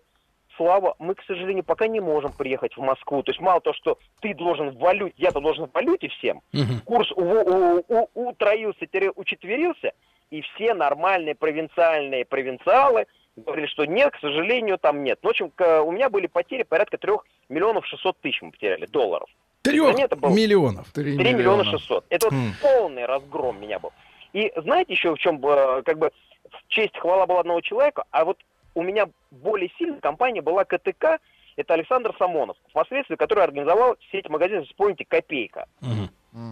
[SPEAKER 8] Слава, мы, к сожалению, пока не можем приехать в Москву. То есть мало то, что ты должен в валюте, я-то должен в валюте всем, курс у, у- у- утроился, учетверился, и все нормальные провинциальные провинциалы говорили, что нет, к сожалению, там нет. Ну, в общем, у меня были потери порядка трех миллионов шестьсот тысяч мы потеряли долларов.
[SPEAKER 1] Трех
[SPEAKER 8] Да нет, это был-
[SPEAKER 1] миллионов.
[SPEAKER 3] 3
[SPEAKER 8] 3 миллиона 600. Это вот
[SPEAKER 1] Хм.
[SPEAKER 8] полный разгром меня был. И знаете еще в чем, э, как бы, в честь хвала была одного человека, а вот у меня более сильная компания была КТК, это Александр Самонов, впоследствии который организовал сеть магазинов, вспомните, «Копейка».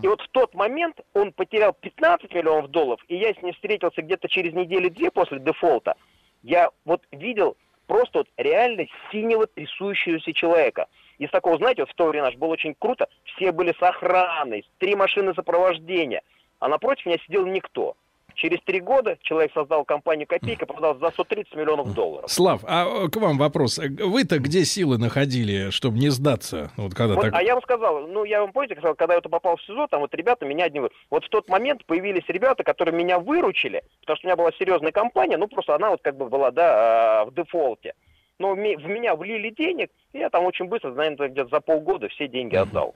[SPEAKER 8] И вот в тот момент он потерял 15 миллионов долларов, и я с ним встретился где-то через неделю-две после дефолта. Я вот видел просто вот реально синего трясущегося человека. Из такого, знаете, вот в то время аж было очень круто, все были с охраной, три машины сопровождения, а напротив меня сидел никто. Через три года человек создал компанию «Копейка», продал за 130 миллионов долларов.
[SPEAKER 1] Слав, а э, к вам вопрос. Э, Вы-то где силы находили, чтобы не сдаться? Вот когда
[SPEAKER 8] Вот,
[SPEAKER 1] так...
[SPEAKER 8] А я вам сказал, ну, я вам помните, сказал, когда я вот попал в СИЗО, там вот ребята меня одни... Вот в тот момент появились ребята, которые меня выручили, потому что у меня была серьезная компания, ну, просто она вот как бы была, да, а, в дефолте. Но в меня влили денег, я там очень быстро, наверное, где-то за полгода все деньги отдал.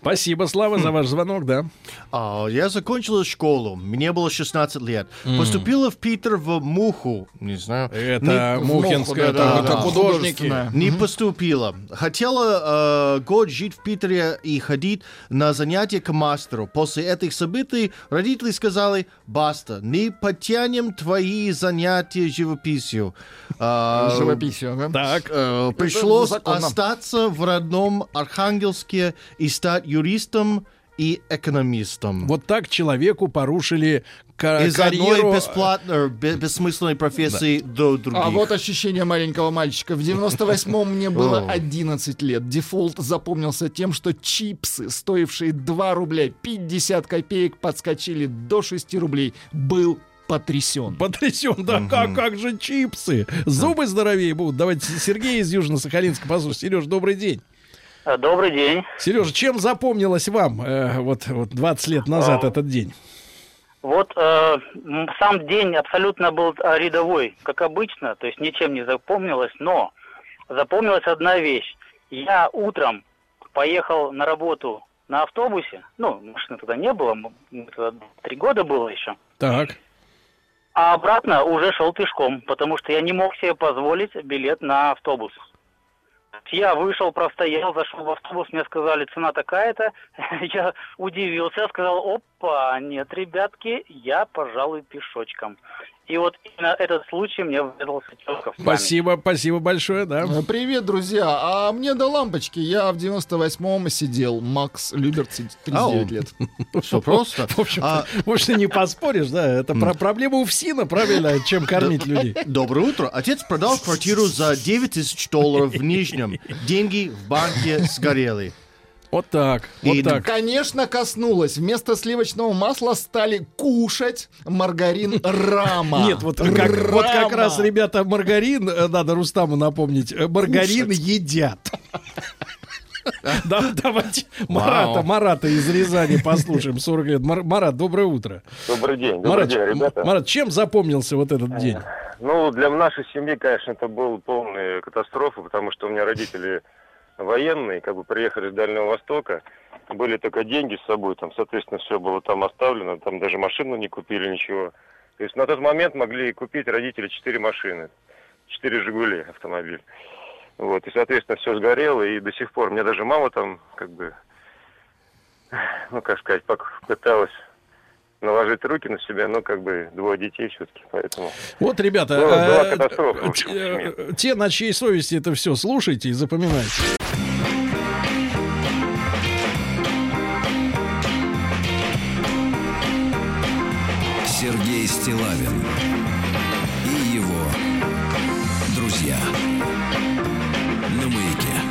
[SPEAKER 1] Спасибо, Слава, за <clears throat> ваш звонок, да.
[SPEAKER 2] А, я закончила школу, мне было 16 лет. Поступила в Питер в Муху, не знаю.
[SPEAKER 1] Это
[SPEAKER 2] Не-
[SPEAKER 1] Мухинская, там это художники.
[SPEAKER 2] Не поступила. Хотела э, год жить в Питере и ходить на занятия к мастеру. После этих событий родители сказали, баста, не потянем твои занятия живописью. <laughs> А,
[SPEAKER 3] Живописью, да?
[SPEAKER 1] Так.
[SPEAKER 2] э, пришлось
[SPEAKER 3] законно.
[SPEAKER 2] остаться в родном Архангельске и стать юристом и экономистом.
[SPEAKER 1] Вот так человеку порушили ка-
[SPEAKER 2] Из
[SPEAKER 1] карьеру.
[SPEAKER 2] одной бесплатной, бе- бессмысленной профессии до других.
[SPEAKER 3] А вот ощущение маленького мальчика. В 98-м мне было
[SPEAKER 2] О.
[SPEAKER 3] 11 лет. Дефолт запомнился тем, что чипсы, стоившие 2 рубля 50 копеек, подскочили до 6 рублей. Был потрясен.
[SPEAKER 1] Потрясен, да, как, как же чипсы. Зубы здоровее будут. Давайте Сергей из Южно-Сахалинска послушай. Сереж, добрый день.
[SPEAKER 10] Добрый день.
[SPEAKER 1] Сережа, чем запомнилось вам э, вот, вот 20 лет назад
[SPEAKER 10] А,
[SPEAKER 1] этот день?
[SPEAKER 10] Вот э, сам день абсолютно был э, рядовой, как обычно, то есть ничем не запомнилось, но запомнилась одна вещь. Я утром поехал на работу на автобусе, ну, машины тогда не было, три года было еще,
[SPEAKER 1] Так.
[SPEAKER 10] А обратно уже шел пешком, потому что я не мог себе позволить билет на автобус. Я вышел, простоял, зашел в автобус, мне сказали, цена такая-то. <laughs> Я удивился, сказал, опа, нет, ребятки, я, пожалуй, пешочком. И вот именно этот случай мне врезался четко в память.
[SPEAKER 1] Спасибо, спасибо большое, да.
[SPEAKER 3] Э, Привет, друзья. А мне до лампочки. Я в 98-м сидел. Макс Люберт, 39
[SPEAKER 2] Ау.
[SPEAKER 3] лет. <laughs>
[SPEAKER 2] Все просто.
[SPEAKER 1] В общем,
[SPEAKER 2] А, <laughs>
[SPEAKER 1] в общем, не поспоришь, да. Это про проблема у ФСИНа, правильно, чем кормить людей.
[SPEAKER 2] Доброе утро. Отец продал квартиру за 9 тысяч долларов в Нижнем. Деньги в банке сгорели.
[SPEAKER 1] Вот так, вот
[SPEAKER 2] И-
[SPEAKER 1] так.
[SPEAKER 3] Конечно, коснулось. Вместо сливочного масла стали кушать маргарин Рама.
[SPEAKER 1] Нет, вот как, вот как
[SPEAKER 3] Рама.
[SPEAKER 1] раз, ребята, маргарин, э, надо Рустаму напомнить, э, маргарин
[SPEAKER 3] Кушать.
[SPEAKER 1] едят. <laughs> Да, давайте Марата, Марата из Рязани послушаем. 40 лет. Мар- Марат, доброе утро.
[SPEAKER 11] Добрый день, добрый
[SPEAKER 1] Марат,
[SPEAKER 11] день, ребята.
[SPEAKER 1] Марат, чем запомнился вот этот день?
[SPEAKER 11] Ну, для нашей семьи, конечно, это была полная катастрофа, потому что у меня родители военные, как бы приехали с Дальнего Востока, были только деньги с собой, там, соответственно, все было там оставлено, там даже машину не купили, ничего. То есть на тот момент могли купить родители четыре машины, четыре «Жигули» автомобиль. Вот, и, соответственно, все сгорело, и до сих пор, мне даже мама там, как бы, ну, как сказать, пыталась наложить руки на себя, но как бы двое детей все-таки, поэтому...
[SPEAKER 1] Вот, ребята,
[SPEAKER 11] Ну, была катастрофа, в
[SPEAKER 1] э,
[SPEAKER 11] общем,
[SPEAKER 1] э, те, на чьей совести это все слушайте и запоминайте.
[SPEAKER 4] Стилавин и его друзья.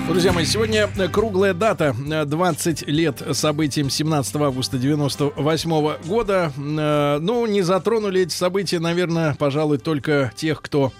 [SPEAKER 1] Друзья мои, сегодня круглая дата. э, 20 лет событиям 17 августа 98 года. Э, Ну, не затронули эти события, наверное, пожалуй, только тех, кто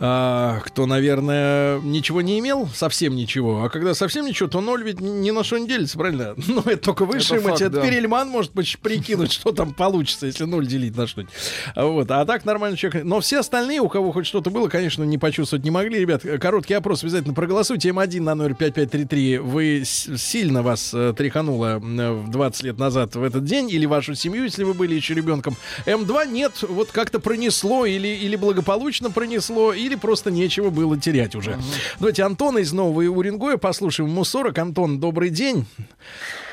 [SPEAKER 1] а, кто, наверное, ничего не имел, совсем ничего. А когда совсем ничего, то ноль ведь ни на что не делится, правильно? <laughs> Ну, это только высший
[SPEAKER 3] Это факт.
[SPEAKER 1] Это
[SPEAKER 3] да.
[SPEAKER 1] Перельман может прикинуть, <laughs> что там получится, если ноль делить на что-нибудь. А Вот. А так нормальный человек. Но все остальные, у кого хоть что-то было, конечно, не почувствовать не могли. Ребят, короткий опрос обязательно проголосуйте. М1 на номер 5533. Вы сильно вас э, тряхануло в 20 лет назад в этот день? Или вашу семью, если вы были еще ребенком? М2 нет, вот как-то пронесло или, или благополучно пронесло, или просто нечего было терять уже. Давайте Антона из Нового Уренгоя послушаем. Ему 40. Антон, добрый день.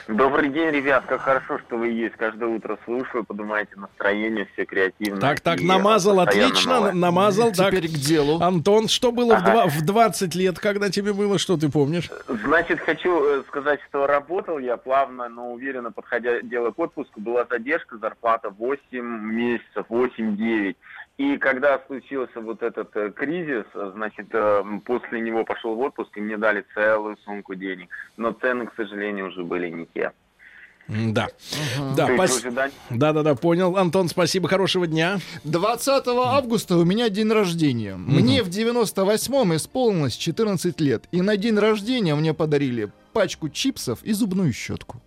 [SPEAKER 12] Добрый день, ребят. Как хорошо, что вы есть. Каждое утро слушаю, поднимаете настроение, все креативно.
[SPEAKER 1] Так, так,
[SPEAKER 12] и
[SPEAKER 1] намазал, отлично,
[SPEAKER 12] новое.
[SPEAKER 1] намазал. так.
[SPEAKER 3] Теперь к делу.
[SPEAKER 1] Антон, что было в,
[SPEAKER 12] Ага.
[SPEAKER 1] в 20 лет, когда тебе было, что ты помнишь?
[SPEAKER 12] Значит, хочу э, сказать, что работал я плавно, но уверенно, подходя дело к отпуску, была задержка, зарплата 8 месяцев, 8-9. И когда случился вот этот э, кризис, значит, э, после него пошел в отпуск, и мне дали целую сумку денег. Но цены, к сожалению, уже были не те.
[SPEAKER 1] Да. Да,
[SPEAKER 12] То есть
[SPEAKER 1] пос- да, да, да, понял. Антон, спасибо, хорошего дня.
[SPEAKER 3] 20 августа у меня день рождения. Мне в 98-м исполнилось 14 лет. И на день рождения мне подарили пачку чипсов и зубную щетку.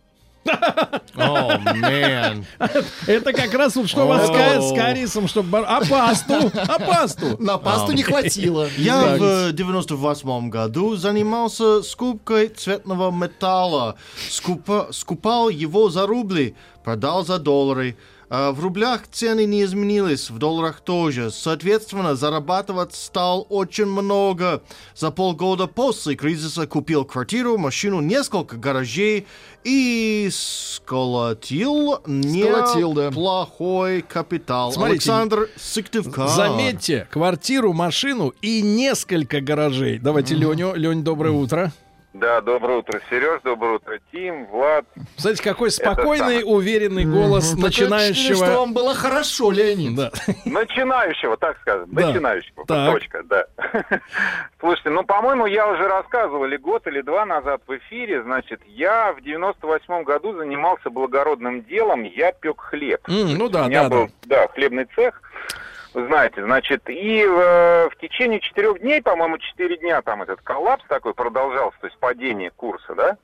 [SPEAKER 2] О, мэн.
[SPEAKER 1] Это как раз вот что у вас с ка- с карисом, чтобы... бар- А пасту? А пасту?
[SPEAKER 3] На пасту не хватило.
[SPEAKER 2] Я в 98 году занимался скупкой цветного металла. Скупа- скупал его за рубли, продал за доллары. А в рублях цены не изменились, в долларах тоже. Соответственно, зарабатывать стал очень много. За полгода после кризиса купил квартиру, машину, несколько гаражей и сколотил
[SPEAKER 3] Сколотил, да.
[SPEAKER 2] неплохой капитал.
[SPEAKER 1] Смотрите,
[SPEAKER 2] Александр Сыктывкар.
[SPEAKER 1] Заметьте, квартиру, машину и несколько гаражей. Давайте Леню. Лень, доброе утро.
[SPEAKER 11] Да, доброе утро, Сереж, доброе утро, Тим, Влад.
[SPEAKER 1] Смотрите, какой спокойный,
[SPEAKER 11] самое.
[SPEAKER 1] уверенный голос
[SPEAKER 3] Такое впечатление,
[SPEAKER 1] начинающего...
[SPEAKER 3] что вам было хорошо, Леонид.
[SPEAKER 1] Да.
[SPEAKER 11] Начинающего, так скажем,
[SPEAKER 1] Да.
[SPEAKER 11] начинающего,
[SPEAKER 1] Так.
[SPEAKER 11] точка, да. <laughs> Слушайте, ну, по-моему, я уже рассказывал или год, или два назад в эфире, значит, я в 98 году занимался благородным делом, я пек хлеб.
[SPEAKER 1] М, ну да,
[SPEAKER 11] У меня
[SPEAKER 1] да,
[SPEAKER 11] был,
[SPEAKER 1] да.
[SPEAKER 11] да, хлебный цех, вы знаете, значит, и э, в течение четырех дней, по-моему, четыре дня там этот коллапс такой продолжался, то есть падение курса, да,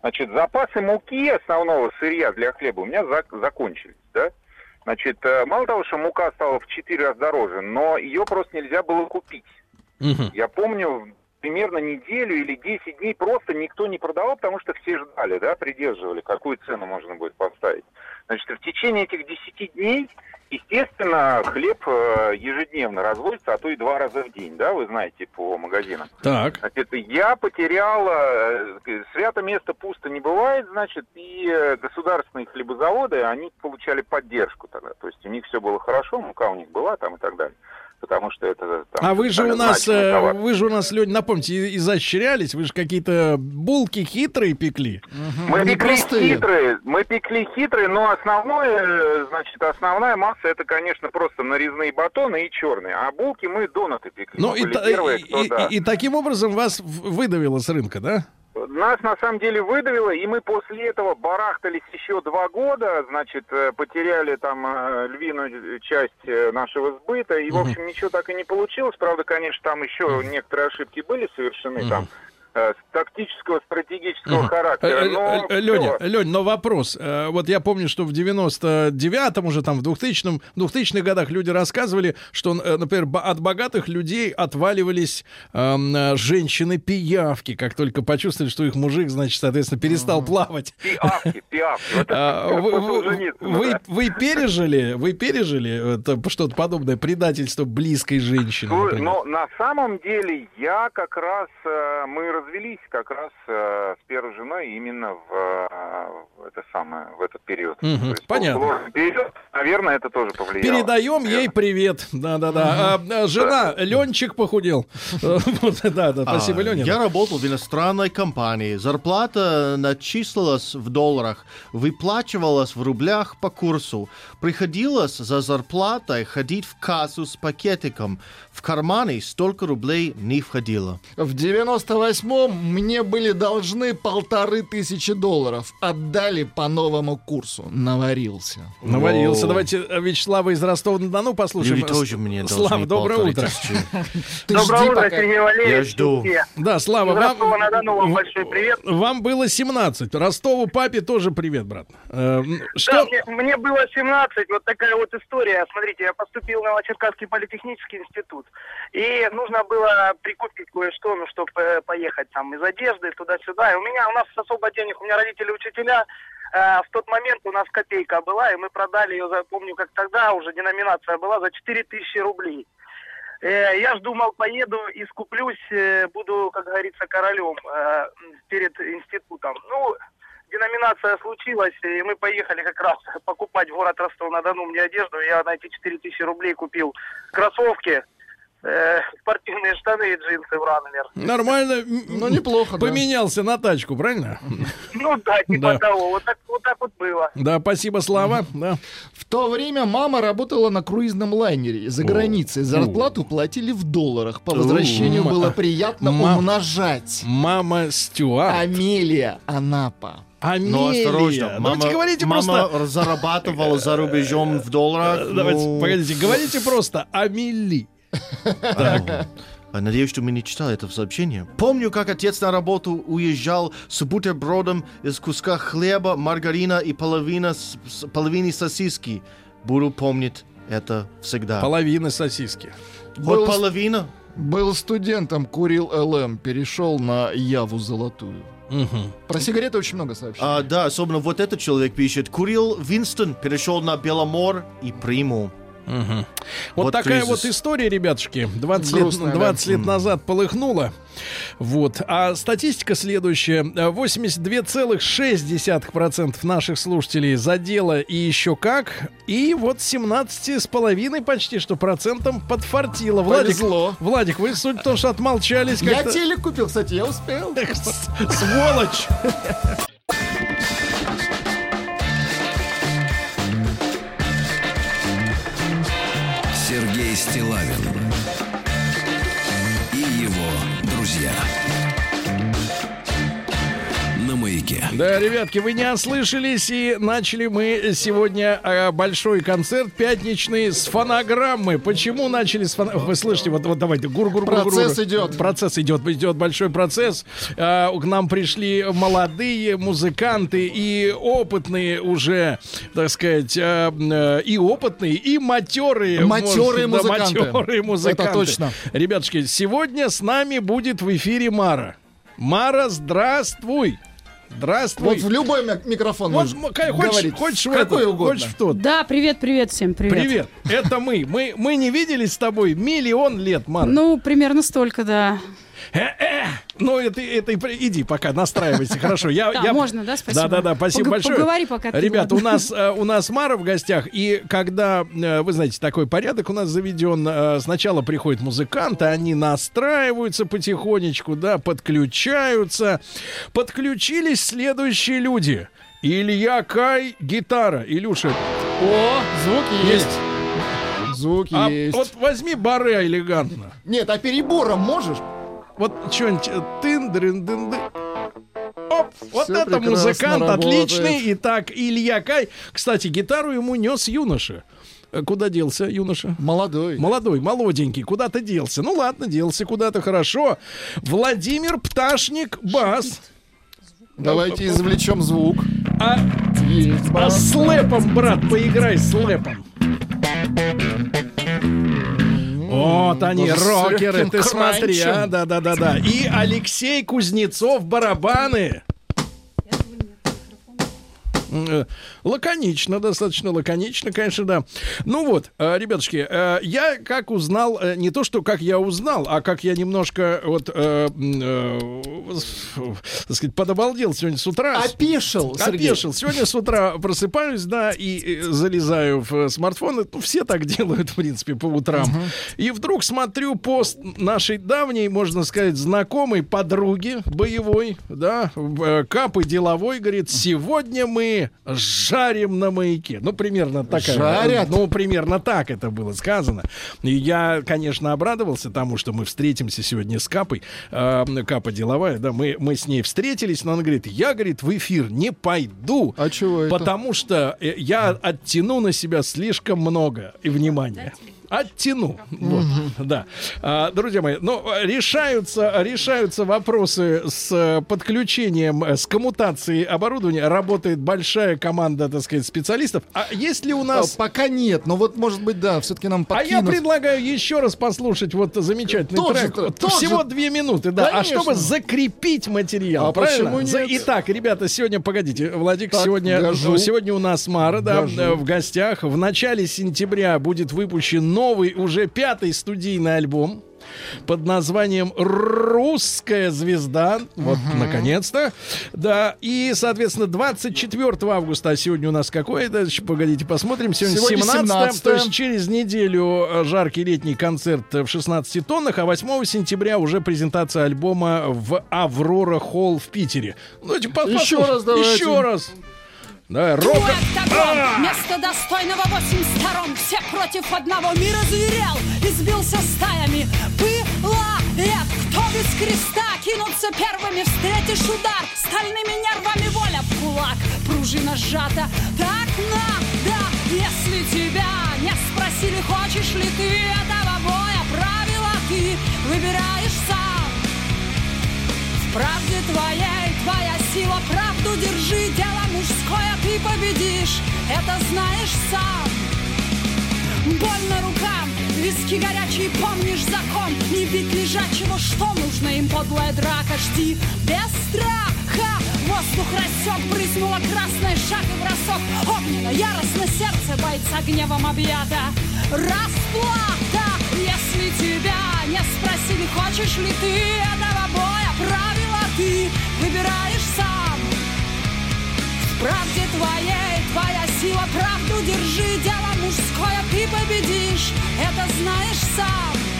[SPEAKER 11] значит, запасы муки основного сырья для хлеба у меня зак- закончились, да, Значит, э, мало того, что мука стала в четыре раза дороже, но ее просто нельзя было купить.
[SPEAKER 1] Мгм.
[SPEAKER 11] Я помню, примерно неделю или 10 дней просто никто не продавал, потому что все ждали, да, придерживали, какую цену можно будет поставить. Значит, в течение этих 10 дней, естественно, хлеб э, ежедневно разводится, а то и два раза в день, да, вы знаете, по магазинам.
[SPEAKER 1] Так.
[SPEAKER 11] Значит, я потерял, э, свято место пусто не бывает, значит, и э, государственные хлебозаводы, они получали поддержку тогда. То есть у них все было хорошо, мука у них была там и так далее. Потому что это... там,
[SPEAKER 1] А вы же у нас, э,
[SPEAKER 11] товар.
[SPEAKER 1] вы же у нас, Лень, напомните, и- изощрялись, вы же какие-то булки хитрые пекли.
[SPEAKER 11] Мы пекли
[SPEAKER 3] Непростые.
[SPEAKER 11] хитрые, мы пекли хитрые, но основное, э, значит, основная масса это, конечно, просто нарезные батоны и черные. А булки мы донаты пекли.
[SPEAKER 1] Ну
[SPEAKER 11] Мы
[SPEAKER 1] и,
[SPEAKER 11] первые,
[SPEAKER 1] и-
[SPEAKER 11] кто,
[SPEAKER 1] и-
[SPEAKER 11] да.
[SPEAKER 1] и таким образом вас выдавило с рынка, да?
[SPEAKER 11] Нас на самом деле выдавило, и мы после этого барахтались еще два года, значит, э, потеряли там э, львиную часть э, нашего сбыта, и, в общем, ничего так и не получилось. Правда, конечно, там еще некоторые ошибки были совершены, там, тактического, стратегического характера, но
[SPEAKER 1] Леня,
[SPEAKER 11] всё.
[SPEAKER 1] Лень, но вопрос. Э, Вот я помню, что в 99-м уже, там, в 2000-м, в 2000-х годах люди рассказывали, что, э, например, от богатых людей отваливались эм, э, женщины-пиявки, как только почувствовали, что их мужик, значит, соответственно, перестал плавать.
[SPEAKER 11] Пиавки, пиавки. Вот <laughs>
[SPEAKER 1] А, Вы, вы-
[SPEAKER 11] Солженицына,
[SPEAKER 1] вы-
[SPEAKER 11] да.
[SPEAKER 1] вы пережили, вы пережили что-то подобное предательство близкой женщины? Например?
[SPEAKER 11] Но на самом деле я как раз, э, мы развелись как раз э, с первой женой именно в, э, в это самое, в этот период. То есть
[SPEAKER 1] понятно.
[SPEAKER 11] период,
[SPEAKER 7] наверное, это тоже повлияло.
[SPEAKER 1] Передаем ей привет. Да-да-да. А, а, жена, Ленчик похудел. <laughs> Да, да, спасибо,
[SPEAKER 2] А,
[SPEAKER 1] Леня.
[SPEAKER 2] Я работал в иностранной компании. Зарплата начислилась в долларах, выплачивалась в рублях по курсу. Приходилось за зарплатой ходить в кассу с пакетиком. В кармане столько рублей не входило.
[SPEAKER 3] В 98-м мне были должны полторы тысячи долларов. Отдали по новому курсу. Наварился.
[SPEAKER 1] Наварился. Давайте э, Вячеслава из Ростова-на-Дону послушаем.
[SPEAKER 2] Люди тоже мне
[SPEAKER 1] Слав,
[SPEAKER 2] должны
[SPEAKER 1] доброе
[SPEAKER 2] полторы
[SPEAKER 1] утро.
[SPEAKER 13] Доброе утро. Сергей Валерьевич.
[SPEAKER 2] Я жду.
[SPEAKER 1] Да, Слава, вам,
[SPEAKER 13] вам большой привет.
[SPEAKER 1] вам было 17. Ростову папе тоже привет, брат. Э,
[SPEAKER 13] Да,
[SPEAKER 1] Что?
[SPEAKER 13] мне, мне было 17, вот такая вот история. Смотрите, я поступил на Новочеркасский политехнический институт. И нужно было прикупить кое-что, ну, чтобы поехать там из одежды туда-сюда. И у меня, у нас особо денег, у меня родители учителя. Э, в тот момент у нас копейка была, и мы продали ее, за, помню, как тогда уже деноминация была, за 4000 рублей. Э, я ж думал, поеду и скуплюсь, э, буду, как говорится, королем э, перед институтом. Ну, деноминация случилась, и мы поехали как раз покупать в город Ростов-на-Дону мне одежду. Я на эти 4000 рублей купил кроссовки, э, спортивные штаны и джинсы в Раннер.
[SPEAKER 1] Нормально. м,
[SPEAKER 3] Ну, неплохо, да.
[SPEAKER 1] Поменялся на тачку, правильно?
[SPEAKER 13] Ну да, типа
[SPEAKER 1] Да.
[SPEAKER 13] того. Вот так, вот так вот было.
[SPEAKER 1] Да, спасибо, Слава. Да.
[SPEAKER 3] В то время мама работала на круизном лайнере за границей. Зарплату платили в долларах. По возвращению было приятно умножать.
[SPEAKER 1] Мама Стюарт.
[SPEAKER 3] Амелия Анапа.
[SPEAKER 1] Амелия.
[SPEAKER 2] Но осторожно,
[SPEAKER 1] Давайте
[SPEAKER 2] мама,
[SPEAKER 1] говорите
[SPEAKER 2] мама
[SPEAKER 1] просто...
[SPEAKER 2] зарабатывала за рубежом в долларах.
[SPEAKER 1] Давайте,
[SPEAKER 2] ну,
[SPEAKER 1] погодите, говорите просто Амели. <laughs>
[SPEAKER 2] А, Надеюсь, что мы не читали это в сообщении. Помню, как отец на работу уезжал с бутербродом из куска хлеба, маргарина и половина, с- с- половины сосиски. Буду помнить это всегда.
[SPEAKER 1] Половина сосиски.
[SPEAKER 2] Вот
[SPEAKER 3] Был-
[SPEAKER 2] половина.
[SPEAKER 3] Был студентом, курил ЛМ, перешел на Яву золотую.
[SPEAKER 1] Мгм.
[SPEAKER 3] Про сигареты очень много сообщений.
[SPEAKER 2] А, да, особенно вот этот человек пишет. Курил Винстон, перешел на Беломор и Приму.
[SPEAKER 1] Мгм. Вот,
[SPEAKER 2] Вот
[SPEAKER 1] такая
[SPEAKER 2] кризис.
[SPEAKER 1] вот история, ребятушки. 20 лет,
[SPEAKER 3] Грустная, да.
[SPEAKER 1] 20 лет назад полыхнула. Вот. А статистика следующая. 82,6% наших слушателей задело и еще как. И вот 17,5 почти что процентом подфартило. Владик,
[SPEAKER 3] Повезло.
[SPEAKER 1] Владик, вы суть в том, что отмолчались
[SPEAKER 3] Я телек купил, кстати, я успел. <laughs>
[SPEAKER 1] Сволочь!
[SPEAKER 4] Стилавин
[SPEAKER 1] Да, ребятки, вы не ослышались, и начали мы сегодня э, большой концерт пятничный с фонограммы. Почему начали с фонограммы? Вы слышите, вот, вот давайте, гур гур
[SPEAKER 3] Процесс идет.
[SPEAKER 1] Процесс идет, идет большой процесс. Э, к нам пришли молодые музыканты и опытные уже, так сказать, э, и опытные, и матерые.
[SPEAKER 3] Матерые
[SPEAKER 1] может, да,
[SPEAKER 3] музыканты.
[SPEAKER 1] матерые музыканты.
[SPEAKER 3] Это точно.
[SPEAKER 1] Ребятушки, сегодня с нами будет в эфире Мара. Мара, здравствуй. Здравствуй.
[SPEAKER 3] Вот в любой ми- микрофон
[SPEAKER 1] Вот,
[SPEAKER 3] можешь
[SPEAKER 1] м, ка- хочешь,
[SPEAKER 3] говорить.
[SPEAKER 1] хочешь в
[SPEAKER 3] какой
[SPEAKER 1] этот,
[SPEAKER 3] угодно.
[SPEAKER 1] хочешь в тот.
[SPEAKER 14] Да, привет, привет всем, привет.
[SPEAKER 1] Привет. Это мы. мы. Мы не виделись с тобой миллион лет, Мара.
[SPEAKER 14] Ну, примерно столько, да.
[SPEAKER 1] Ну, это, это иди пока, настраивайся, <laughs> хорошо. Я,
[SPEAKER 14] Да,
[SPEAKER 1] я...
[SPEAKER 14] можно, да, спасибо.
[SPEAKER 1] Да, да, да, спасибо
[SPEAKER 14] Пог-
[SPEAKER 1] большое.
[SPEAKER 14] поговори пока ты,
[SPEAKER 1] Ребята, у нас, э, у нас Мара в гостях, и когда, э, вы знаете, такой порядок у нас заведен, э, сначала приходят музыканты, они настраиваются потихонечку, да, подключаются. Подключились следующие люди. Илья Кай, гитара. Илюша,
[SPEAKER 3] О, звуки есть. Звуки
[SPEAKER 1] а
[SPEAKER 3] есть.
[SPEAKER 1] вот возьми баре элегантно.
[SPEAKER 3] Нет, а перебором можешь?
[SPEAKER 1] Вот что-нибудь э, тын дын дын. Оп, вот это музыкант
[SPEAKER 3] работает.
[SPEAKER 1] отличный. Итак, Илья Кай. Кстати, гитару ему нес юноша. Э, Куда делся юноша?
[SPEAKER 3] Молодой.
[SPEAKER 1] Молодой, молоденький, куда-то делся. Ну ладно, делся куда-то хорошо. Владимир Пташник, бас.
[SPEAKER 3] Давайте извлечем звук.
[SPEAKER 1] А, а
[SPEAKER 3] бас.
[SPEAKER 1] с лэпом, брат, поиграй с лэпом. Вот они, рокеры, ты смотри, а, да-да-да-да. И Алексей Кузнецов, барабаны. Э, Лаконично, достаточно лаконично, конечно, да. Ну вот, э, ребятушки, э, я как узнал, не то, что как я узнал, а как я немножко вот, э, э, так сказать, подобалдел сегодня с утра.
[SPEAKER 3] Опешил, Сергей.
[SPEAKER 1] Опешил. Сегодня с утра просыпаюсь, да, и залезаю в смартфон. Ну, Все так делают, в принципе, по утрам. И вдруг смотрю пост нашей давней, можно сказать, знакомой подруги боевой, да, Капы деловой, говорит, сегодня мы жарим на маяке. Ну, примерно такая.
[SPEAKER 3] Жарят?
[SPEAKER 1] Ну, примерно так это было сказано. И я, конечно, обрадовался тому, что мы встретимся сегодня с Капой. Э, Капа деловая, да, мы, мы с ней встретились, но она говорит, я, говорит, в эфир не пойду.
[SPEAKER 3] А чего это?
[SPEAKER 1] Потому что э, я оттяну на себя слишком много и внимания. Оттяну. Вот, да. А, друзья мои, ну, решаются, решаются вопросы с э, подключением, э, с коммутацией оборудования. Работает большая команда, так сказать, специалистов. А есть ли у нас...
[SPEAKER 3] А, Пока нет, но вот, может быть, да, все-таки нам
[SPEAKER 1] А я
[SPEAKER 3] подкинут.
[SPEAKER 1] предлагаю еще раз послушать вот замечательный
[SPEAKER 3] Тот
[SPEAKER 1] трек.
[SPEAKER 3] тот
[SPEAKER 1] Всего
[SPEAKER 3] же.
[SPEAKER 1] две минуты, да.
[SPEAKER 3] Конечно.
[SPEAKER 1] А чтобы закрепить материал,
[SPEAKER 3] А
[SPEAKER 1] правильно? За-? Итак, ребята, сегодня, погодите, Владик,
[SPEAKER 3] Так,
[SPEAKER 1] сегодня, сегодня у нас Мара, да, в гостях. В начале сентября будет выпущен новый, уже пятый студийный альбом под названием «Русская звезда». Вот, наконец-то. Да, и, соответственно, 24 августа, а сегодня у нас какое? Щ- Погодите, посмотрим. Сегодня,
[SPEAKER 3] Сегодня
[SPEAKER 1] 17 то
[SPEAKER 3] 17-е.
[SPEAKER 1] есть через неделю э, жаркий летний концерт в 16 тоннах, а 8 сентября уже презентация альбома в «Аврора Холл» в Питере. Ну, по-
[SPEAKER 3] Еще раз давайте.
[SPEAKER 1] Еще раз. Давай, рок.
[SPEAKER 15] Октагон, место достойного восемь сторон. Все против одного мира зверел И сбился стаями. Было лет, кто без креста? Кинутся первыми, встретишь удар. Стальными нервами воля в кулак. Пружина сжата, так надо Если тебя не спросили, хочешь ли ты этого боя Правила ты выбираешь сам. В правде твоей сила правду держи Дело мужское ты победишь Это знаешь сам. Больно рукам, виски горячие, помнишь закон Не бить лежачего, что нужно им подлая драка Жди без страха. Воздух рассек, брызнула красная шаг и бросок Огненно, яростно сердце бойца гневом объято Расплата, если тебя не спросили Хочешь ли ты этого боя Правила ты выбираешь сам Правде твоей твоя сила Правду держи, дело мужское Ты победишь, это знаешь сам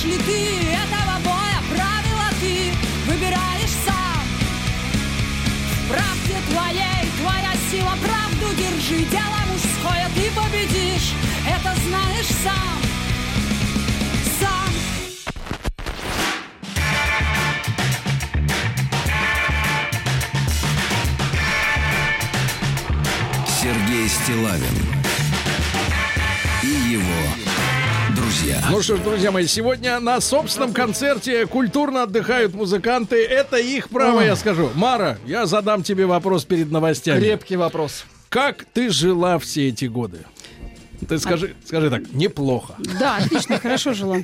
[SPEAKER 15] спросили, хочешь
[SPEAKER 4] друзья
[SPEAKER 1] мои, сегодня на собственном концерте культурно отдыхают музыканты. Это их право,
[SPEAKER 3] Ой.
[SPEAKER 1] я скажу. Мара, я задам тебе вопрос перед новостями.
[SPEAKER 3] Крепкий вопрос.
[SPEAKER 1] Как ты жила все эти годы? Ты скажи, скажи так, неплохо.
[SPEAKER 14] Да, отлично, хорошо жила.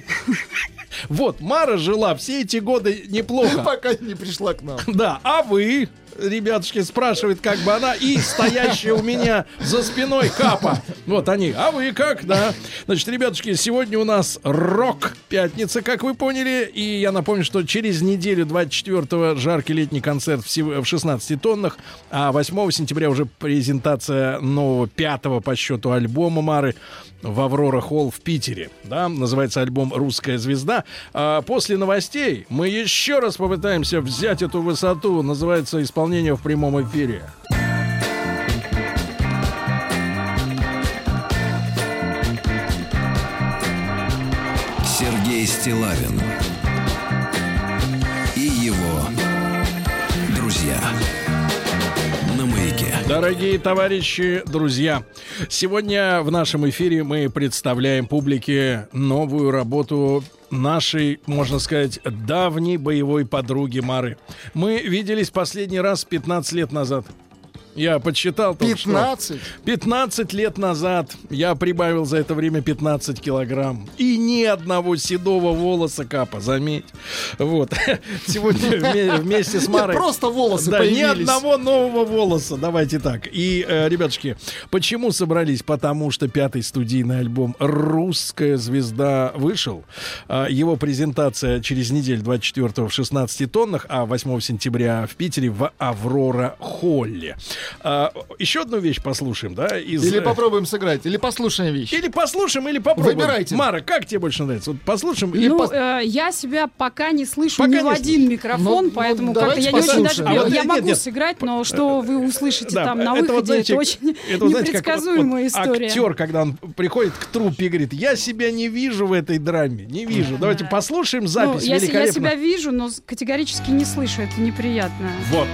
[SPEAKER 1] Вот, Мара жила все эти годы неплохо.
[SPEAKER 3] Пока не пришла к нам.
[SPEAKER 1] Да, а вы? Ребятушки, спрашивает, как бы она, и стоящая у меня за спиной капа. Вот они. А вы как, да? Значит, ребятушки, сегодня у нас рок-пятница, как вы поняли. И я напомню, что через неделю, 24-го, жаркий летний концерт в сев- в 16 тоннах. А 8 сентября уже презентация нового пятого по счету альбома Мары в Аврора Холл в Питере. Да, называется альбом «Русская звезда». А после новостей мы еще раз попытаемся взять эту высоту. Называется исполнение в прямом эфире.
[SPEAKER 4] Сергей Стилавин и его друзья.
[SPEAKER 1] Дорогие товарищи, друзья, сегодня в нашем эфире мы представляем публике новую работу нашей, можно сказать, давней боевой подруги Мары. Мы виделись последний раз 15 лет назад. Я подсчитал только что.
[SPEAKER 3] 15?
[SPEAKER 1] 15 лет назад я прибавил за это время 15 килограмм. И ни одного седого волоса капа, заметь. Вот. <laughs> Сегодня вме- вместе с
[SPEAKER 3] Нет,
[SPEAKER 1] Марой...
[SPEAKER 3] просто волосы
[SPEAKER 1] да, ни одного нового волоса. Давайте так. И, э, ребятушки, почему собрались? Потому что пятый студийный альбом «Русская звезда» вышел. А, Его презентация через неделю 24 в 16 тоннах, а 8 сентября в Питере в Аврора Холле. А, Еще одну вещь послушаем, да? Из...
[SPEAKER 3] Или попробуем сыграть, или послушаем вещь.
[SPEAKER 1] Или послушаем, или попробуем.
[SPEAKER 3] Выбирайте.
[SPEAKER 1] Мара, как тебе больше нравится? Вот послушаем или
[SPEAKER 14] Ну,
[SPEAKER 1] пос-
[SPEAKER 14] э, я себя пока не слышу
[SPEAKER 1] Пока
[SPEAKER 14] ни
[SPEAKER 1] не
[SPEAKER 14] в один микрофон,
[SPEAKER 3] Ну,
[SPEAKER 14] поэтому
[SPEAKER 3] ну,
[SPEAKER 14] как-то я не очень даже...
[SPEAKER 1] А
[SPEAKER 14] Я,
[SPEAKER 1] вот
[SPEAKER 14] я
[SPEAKER 1] нет,
[SPEAKER 14] могу
[SPEAKER 1] нет.
[SPEAKER 14] сыграть, но что вы услышите
[SPEAKER 1] Да,
[SPEAKER 14] там на
[SPEAKER 1] это вот,
[SPEAKER 14] выходе,
[SPEAKER 1] знаете, <laughs>
[SPEAKER 14] это очень
[SPEAKER 1] это знаете, как вот-
[SPEAKER 14] непредсказуемая
[SPEAKER 1] вот
[SPEAKER 14] история.
[SPEAKER 1] Актер, когда он приходит к трупе и говорит, я себя не вижу в этой драме, не вижу. Давайте послушаем
[SPEAKER 14] Ну,
[SPEAKER 1] запись
[SPEAKER 14] я, се- я
[SPEAKER 1] великолепно.
[SPEAKER 14] себя вижу, но категорически не слышу, это неприятно.
[SPEAKER 1] Вот.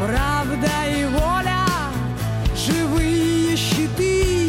[SPEAKER 15] Правда и воля, живые щиты.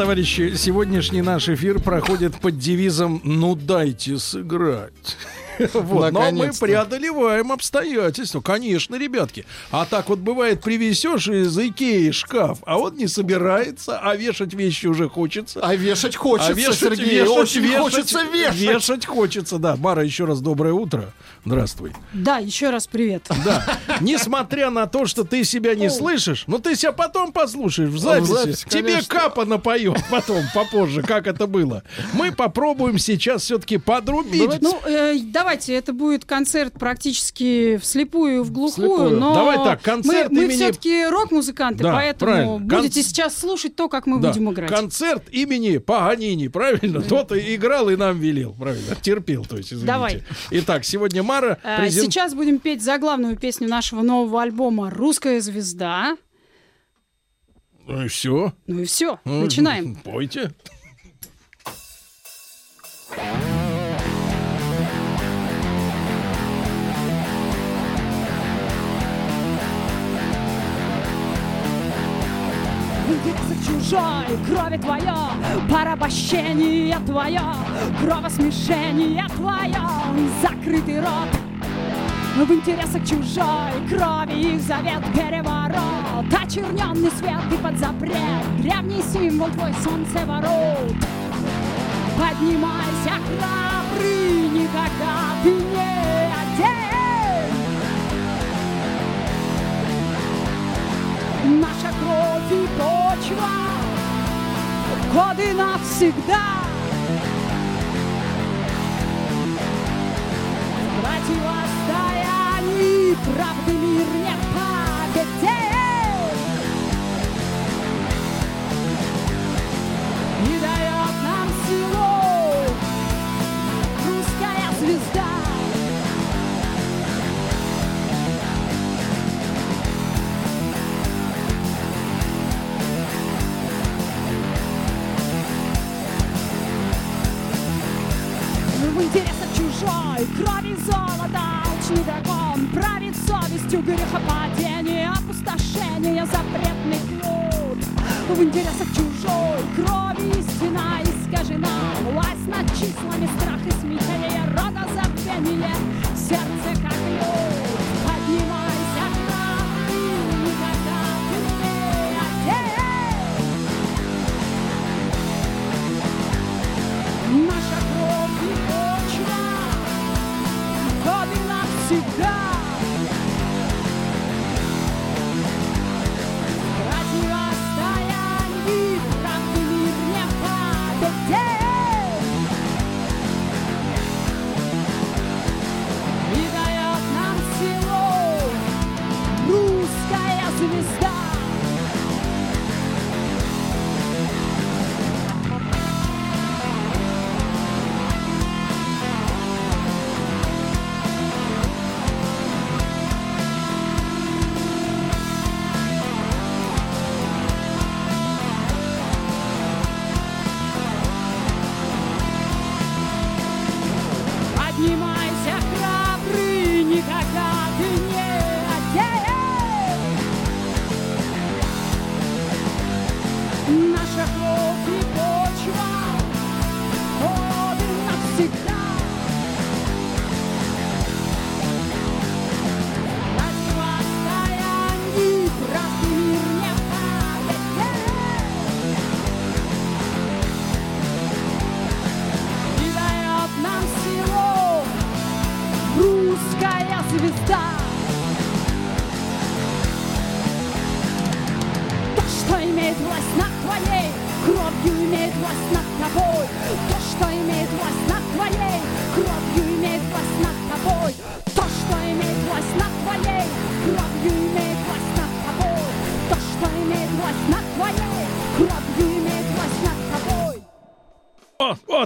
[SPEAKER 1] Товарищи, сегодняшний наш эфир проходит под девизом «Ну дайте сыграть». <laughs> Вот. Но мы
[SPEAKER 3] Наконец-то.
[SPEAKER 1] преодолеваем обстоятельства. Конечно, ребятки. А так вот бывает, привезешь из Икеи шкаф, а он не собирается, а вешать вещи уже хочется.
[SPEAKER 3] А вешать хочется,
[SPEAKER 1] А вешать,
[SPEAKER 3] Сергей,
[SPEAKER 1] вешать,
[SPEAKER 3] очень
[SPEAKER 1] вешать,
[SPEAKER 3] хочется вешать.
[SPEAKER 1] Вешать хочется, да. Мара, еще раз доброе утро. Здравствуй.
[SPEAKER 14] Да, еще раз привет. <laughs>
[SPEAKER 1] Да. Несмотря на то, что ты себя не слышишь, но ты себя потом послушаешь в записи.
[SPEAKER 3] записи,
[SPEAKER 1] Тебе капа напоет потом, попозже, как это было. Мы попробуем сейчас все-таки подрубить.
[SPEAKER 14] Ну, э, давайте, это будет концерт практически вслепую, вглухую,
[SPEAKER 1] Вслепую.
[SPEAKER 14] но
[SPEAKER 1] Давай так, концерт
[SPEAKER 14] мы, мы
[SPEAKER 1] имени-
[SPEAKER 14] все-таки рок-музыканты,
[SPEAKER 1] Да,
[SPEAKER 14] поэтому
[SPEAKER 1] правильно.
[SPEAKER 14] будете
[SPEAKER 1] Кон-
[SPEAKER 14] сейчас слушать то, как мы
[SPEAKER 1] Да.
[SPEAKER 14] будем играть.
[SPEAKER 1] Концерт имени Паганини, правильно? Тот и играл и нам велел, правильно? Терпел, то есть, извините.
[SPEAKER 14] Давай.
[SPEAKER 1] Итак, сегодня Мара
[SPEAKER 14] Э,
[SPEAKER 1] презент-
[SPEAKER 14] Сейчас будем петь заглавную песню нашего нового альбома «Русская звезда».
[SPEAKER 1] Ну и все.
[SPEAKER 14] Ну и все, начинаем. <laughs>
[SPEAKER 1] Пойте.
[SPEAKER 15] В чужой крови твое, порабощение твое, кровосмешение твое, закрытый рот. В интересах чужой крови завет переворот, очерненный свет и под запрет, древний символ твой солнцеворот. Поднимайся, храбрый, никогда ты не один. Наша кровь и почва, годы навсегда. В противостоянии правды мир не
[SPEAKER 16] 就跟你
[SPEAKER 1] 喊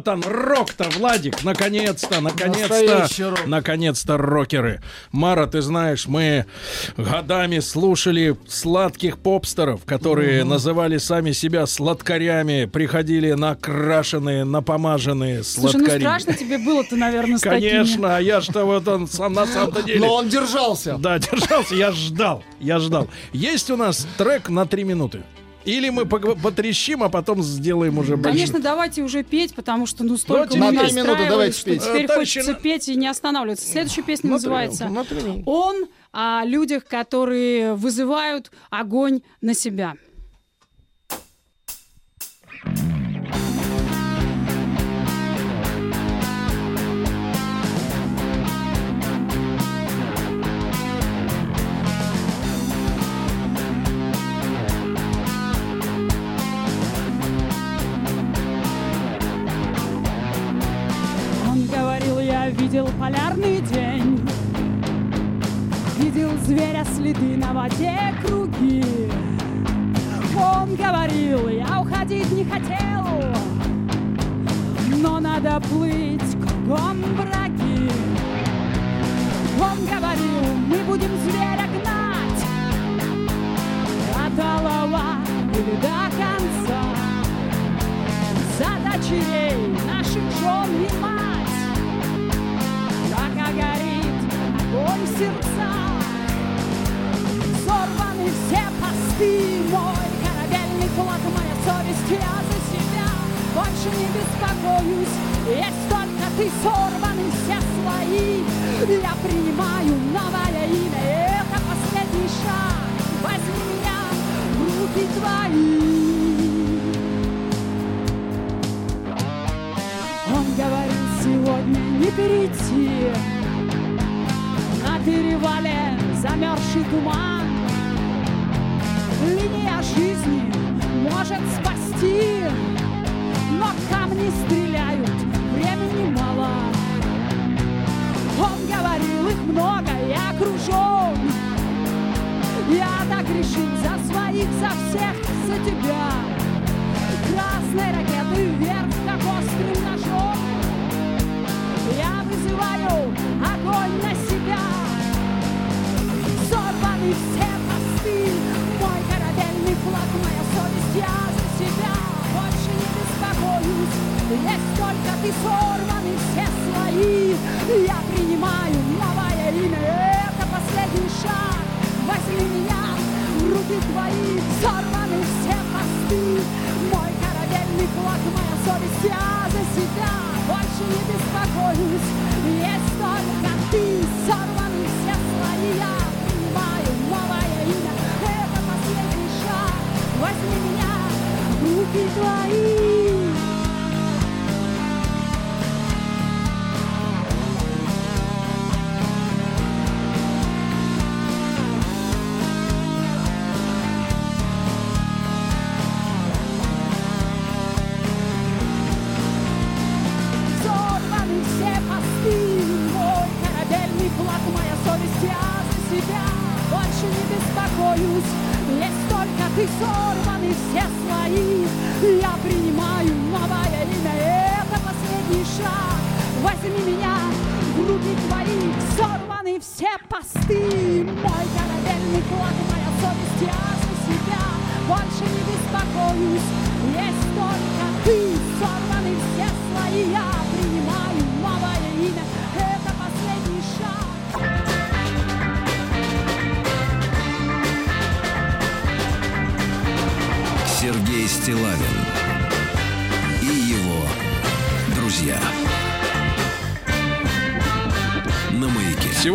[SPEAKER 1] вот он, рок-то, Владик, наконец-то, наконец-то, наконец-то рокеры. Мара, ты знаешь, мы годами слушали сладких попстеров, которые называли сами себя сладкарями, приходили накрашенные, напомаженные
[SPEAKER 15] Слушай, ну
[SPEAKER 1] сладкари.
[SPEAKER 15] страшно тебе было-то, наверное, с.
[SPEAKER 1] Конечно, а я что вот он сам на самом-то деле.
[SPEAKER 3] Но он держался.
[SPEAKER 1] Да, держался, я ждал, я ждал. Есть у нас трек на три минуты? Или мы потрещим, а потом сделаем уже большой.
[SPEAKER 15] Конечно, давайте уже петь, потому что ну столько мы
[SPEAKER 1] на три минуты
[SPEAKER 15] настраивались,
[SPEAKER 1] давайте
[SPEAKER 15] что
[SPEAKER 1] петь.
[SPEAKER 15] теперь
[SPEAKER 1] товарищи,
[SPEAKER 15] хочется
[SPEAKER 1] на-
[SPEAKER 15] петь и не останавливаться. Следующая песня
[SPEAKER 1] На
[SPEAKER 15] называется
[SPEAKER 1] на.
[SPEAKER 15] «Он» о людях, которые вызывают огонь на себя. Видел полярный день. Видел зверя следы на воде круги. Он говорил, я уходить не хотел Но надо плыть, кругом враги Он говорил, мы будем зверя гнать От алова или до конца За дочерей наших жен и мать горит огонь в сердцах Сорваны все посты Мой корабельный флаг, моя совесть Я за себя. Больше не беспокоюсь Есть только ты, сорваны все слои Я принимаю новое имя Это последний шаг. Возьми меня в руки твои. Он говорил сегодня не перейти перевале замерзший туман. Линия жизни может спасти Но камни стреляют, времени мало. Он говорил, их много, я окружен Я так решил за своих, за всех, за тебя. Красной ракеты вверх, как острым ножом. Я вызываю огонь на себя Все посты Мой корабельный флаг, моя совесть, я за себя. Больше не беспокоюсь. Есть только ты, сорваны все слои Я принимаю новое имя Это последний шаг Возьми меня в твои Сорваны все посты Мой корабельный флаг, моя совесть, я за себя Больше не беспокоюсь Есть Возьми меня в руки твои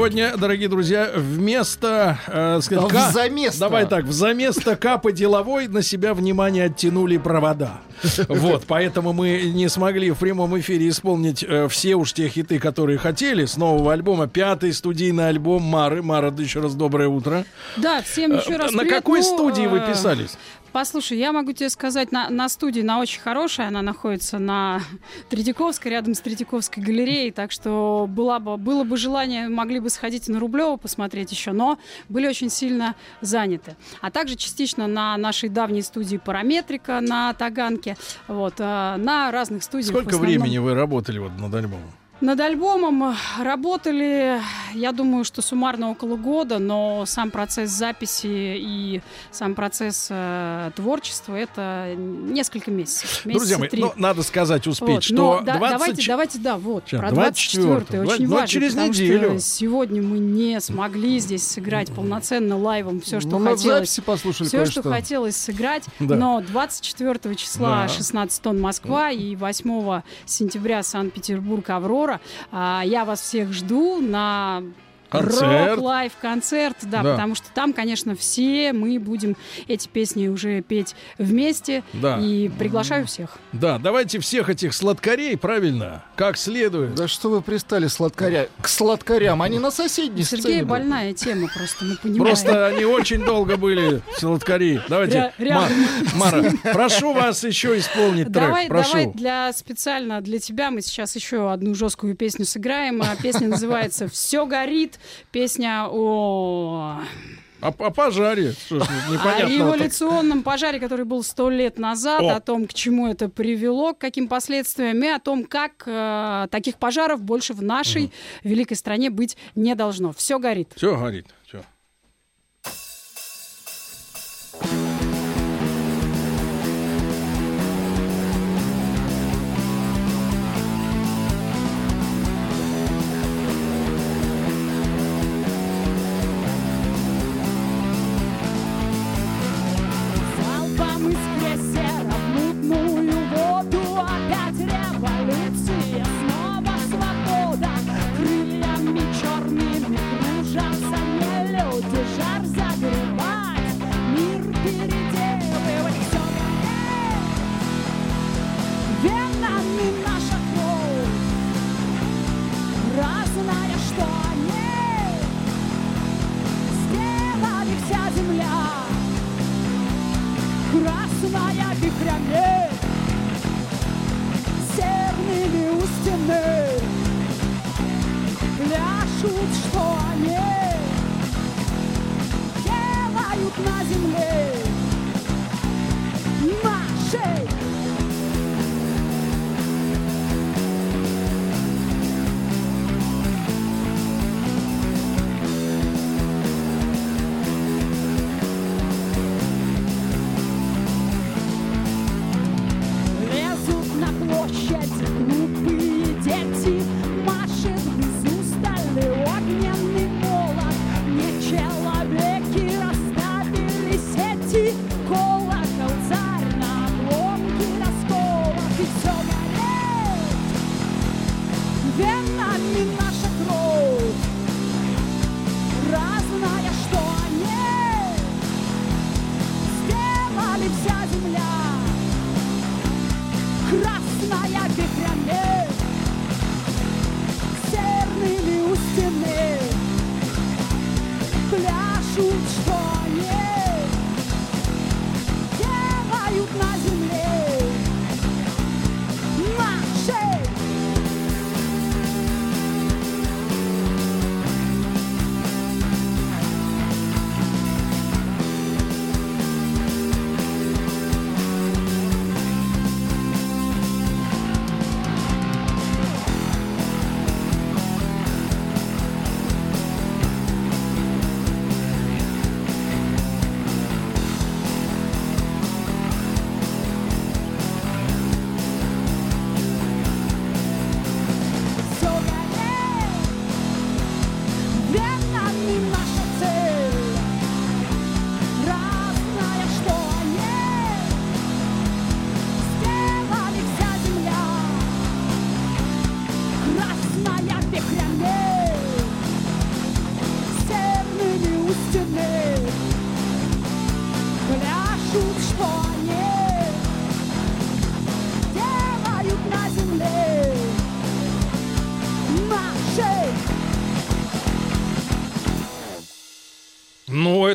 [SPEAKER 1] Сегодня, дорогие друзья, вместо... э, сказать,
[SPEAKER 3] Да
[SPEAKER 1] ка-. Давай так, взаместо капы деловой на себя внимание оттянули провода. Вот, поэтому мы не смогли в прямом эфире исполнить э, все уж те хиты, которые хотели с нового альбома. Пятый студийный альбом Мары. Мара, еще раз доброе утро.
[SPEAKER 15] Да, всем еще
[SPEAKER 1] Э,
[SPEAKER 15] раз
[SPEAKER 1] На
[SPEAKER 15] привет.
[SPEAKER 1] какой
[SPEAKER 15] Ну,
[SPEAKER 1] студии вы
[SPEAKER 15] э,
[SPEAKER 1] писались?
[SPEAKER 15] Послушай, я могу тебе сказать, на, на студии, на очень хорошей, она находится на <laughs> Третьяковской, рядом с Третьяковской галереей, так что была бы, было бы желание, могли бы сходить на Рублево посмотреть еще, но были очень сильно заняты. А также частично на нашей давней студии «Параметрика» на Таганке, вот, э, на разных студиях.
[SPEAKER 1] Сколько времени вы работали вот над альбомом?
[SPEAKER 15] Над альбомом работали, я думаю, что суммарно около года, но сам процесс записи и сам процесс э, творчества это несколько месяцев. месяца
[SPEAKER 1] Друзья мои,
[SPEAKER 15] три.
[SPEAKER 1] ну, надо сказать, успеть,
[SPEAKER 15] Вот,
[SPEAKER 1] что
[SPEAKER 15] но да-
[SPEAKER 1] 20
[SPEAKER 15] давайте, давайте, да, вот,
[SPEAKER 1] Сейчас,
[SPEAKER 15] про
[SPEAKER 1] 24-й,
[SPEAKER 15] 24 очень
[SPEAKER 1] ну,
[SPEAKER 15] важно,
[SPEAKER 1] через
[SPEAKER 15] потому
[SPEAKER 1] неделю.
[SPEAKER 15] что сегодня мы не смогли здесь сыграть полноценно лайвом все, что
[SPEAKER 3] Ну,
[SPEAKER 15] хотелось. Все,
[SPEAKER 3] кое-что.
[SPEAKER 15] что хотелось сыграть,
[SPEAKER 3] Да.
[SPEAKER 15] но 24 числа
[SPEAKER 3] Да.
[SPEAKER 15] 16 тонн Москва и 8 сентября Санкт-Петербург Аврора. А, Я вас всех жду на
[SPEAKER 1] Концерт.
[SPEAKER 15] рок- live концерт, да,
[SPEAKER 1] Да.
[SPEAKER 15] потому что там, конечно, все мы будем эти песни уже петь вместе
[SPEAKER 1] Да.
[SPEAKER 15] и приглашаю всех.
[SPEAKER 1] Да, давайте всех этих сладкарей, правильно, как следует.
[SPEAKER 3] Да что вы пристали сладкаря? к сладкарям? Они на соседней
[SPEAKER 15] У Сергея
[SPEAKER 3] сцене будут.
[SPEAKER 15] больная тема просто, мы понимаем.
[SPEAKER 1] Просто <laughs> они очень долго были сладкари. Давайте,
[SPEAKER 15] Ря- рядом.
[SPEAKER 1] Ма- Мара, прошу вас еще исполнить трек.
[SPEAKER 15] Давай,
[SPEAKER 1] прошу.
[SPEAKER 15] давай для специально для тебя мы сейчас еще одну жесткую песню сыграем. А Песня называется «Все горит». Песня о,
[SPEAKER 1] О, о пожаре. Что ж,
[SPEAKER 15] о революционном пожаре, который был сто лет назад,
[SPEAKER 1] О.
[SPEAKER 15] о том, к чему это привело, к каким последствиям, и о том, как э, таких пожаров больше в нашей великой стране быть не должно. Все горит.
[SPEAKER 1] Все горит.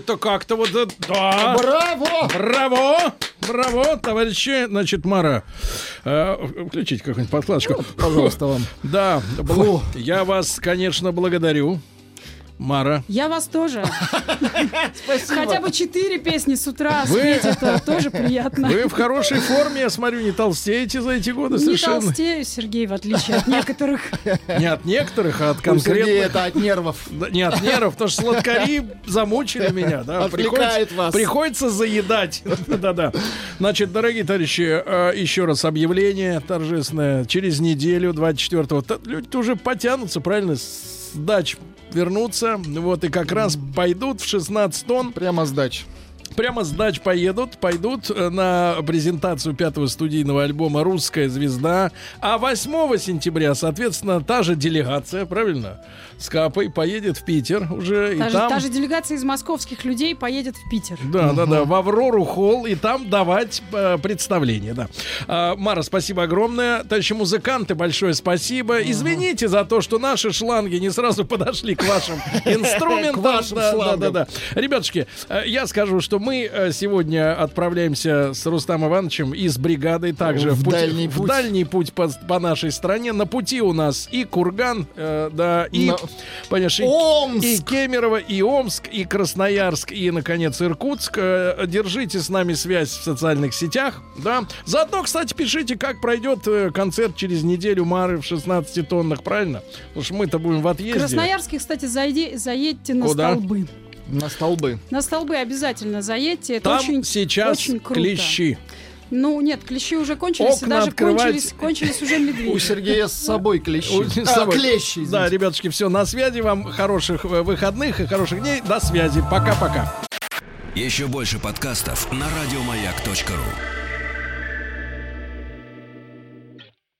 [SPEAKER 1] Это как-то вот... это- Да.
[SPEAKER 3] Браво!
[SPEAKER 1] Браво! Браво, товарищи. Значит, Мара, э, включите какую-нибудь подкладочку.
[SPEAKER 3] Пожалуйста, вам.
[SPEAKER 1] Да, бл- я вас, конечно, благодарю. Мара.
[SPEAKER 15] Я вас тоже.
[SPEAKER 3] Спасибо.
[SPEAKER 15] Хотя бы четыре песни с утра
[SPEAKER 1] Вы-
[SPEAKER 15] спеть, это тоже приятно.
[SPEAKER 1] Вы в хорошей форме, я смотрю, не толстеете за эти годы
[SPEAKER 15] Не
[SPEAKER 1] совершенно.
[SPEAKER 15] толстею, Сергей, в отличие от некоторых.
[SPEAKER 1] Не от некоторых, а от конкретных.
[SPEAKER 3] это от нервов.
[SPEAKER 1] Не от нервов, потому что сладкари замучили меня. Да,
[SPEAKER 3] Отвлекает
[SPEAKER 1] приходится,
[SPEAKER 3] вас.
[SPEAKER 1] приходится заедать. Да-да. Значит, дорогие товарищи, э, еще раз объявление торжественное. Через неделю, 24-го, та- люди уже потянутся, правильно, с дач вернутся. Вот, и как раз пойдут в 16 тонн.
[SPEAKER 3] Прямо сдач.
[SPEAKER 1] Прямо с дач поедут, пойдут э, на презентацию пятого студийного альбома «Русская звезда». А 8 сентября, соответственно, та же делегация, правильно, с Капой поедет в Питер уже.
[SPEAKER 15] Та
[SPEAKER 1] и
[SPEAKER 15] же,
[SPEAKER 1] там...
[SPEAKER 15] та же делегация из московских людей поедет в Питер.
[SPEAKER 1] Да, да, да, в Аврору Холл и там давать э, представление, да. А, Мара, спасибо огромное. Товарищи музыканты, большое спасибо. Извините за то, что наши шланги не сразу <laughs> подошли к вашим <laughs> инструментам.
[SPEAKER 3] К вашим
[SPEAKER 1] Да, да, да, да. Ребятушки, э, я скажу, что мы э, сегодня отправляемся с Рустам Ивановичем и с бригадой также
[SPEAKER 3] В
[SPEAKER 1] путь-
[SPEAKER 3] дальний
[SPEAKER 1] в
[SPEAKER 3] путь.
[SPEAKER 1] дальний путь по, по нашей стране. На пути у нас и Курган, э, да, и,
[SPEAKER 3] На-
[SPEAKER 1] понимаешь, и-
[SPEAKER 3] Омск.
[SPEAKER 1] и Кемерово, и Омск, и Красноярск, и, наконец, Иркутск. Э, Держите с нами связь в социальных сетях, да. Заодно, кстати, пишите, как пройдет э, концерт через неделю Мары в 16 тоннах, правильно? Потому что мы-то будем в
[SPEAKER 15] В
[SPEAKER 1] отъезде.
[SPEAKER 15] Красноярске, кстати, зайди, заедьте на
[SPEAKER 1] Куда?
[SPEAKER 15] столбы.
[SPEAKER 3] На столбы.
[SPEAKER 15] На столбы обязательно заедьте. Это
[SPEAKER 1] Там
[SPEAKER 15] очень,
[SPEAKER 1] сейчас
[SPEAKER 15] очень круто.
[SPEAKER 1] клещи.
[SPEAKER 15] Ну, нет, клещи уже кончились, и
[SPEAKER 1] Окна
[SPEAKER 15] даже
[SPEAKER 1] открывать.
[SPEAKER 15] кончились, кончились уже
[SPEAKER 3] У
[SPEAKER 15] медведи.
[SPEAKER 3] Сергея с собой клещи.
[SPEAKER 1] С
[SPEAKER 3] А,
[SPEAKER 1] собой.
[SPEAKER 3] клещи,
[SPEAKER 1] Да, ребятушки, все, на связи. Вам хороших э, выходных и хороших дней. До связи. Пока-пока.
[SPEAKER 4] Еще больше подкастов на радиомаяк.ру.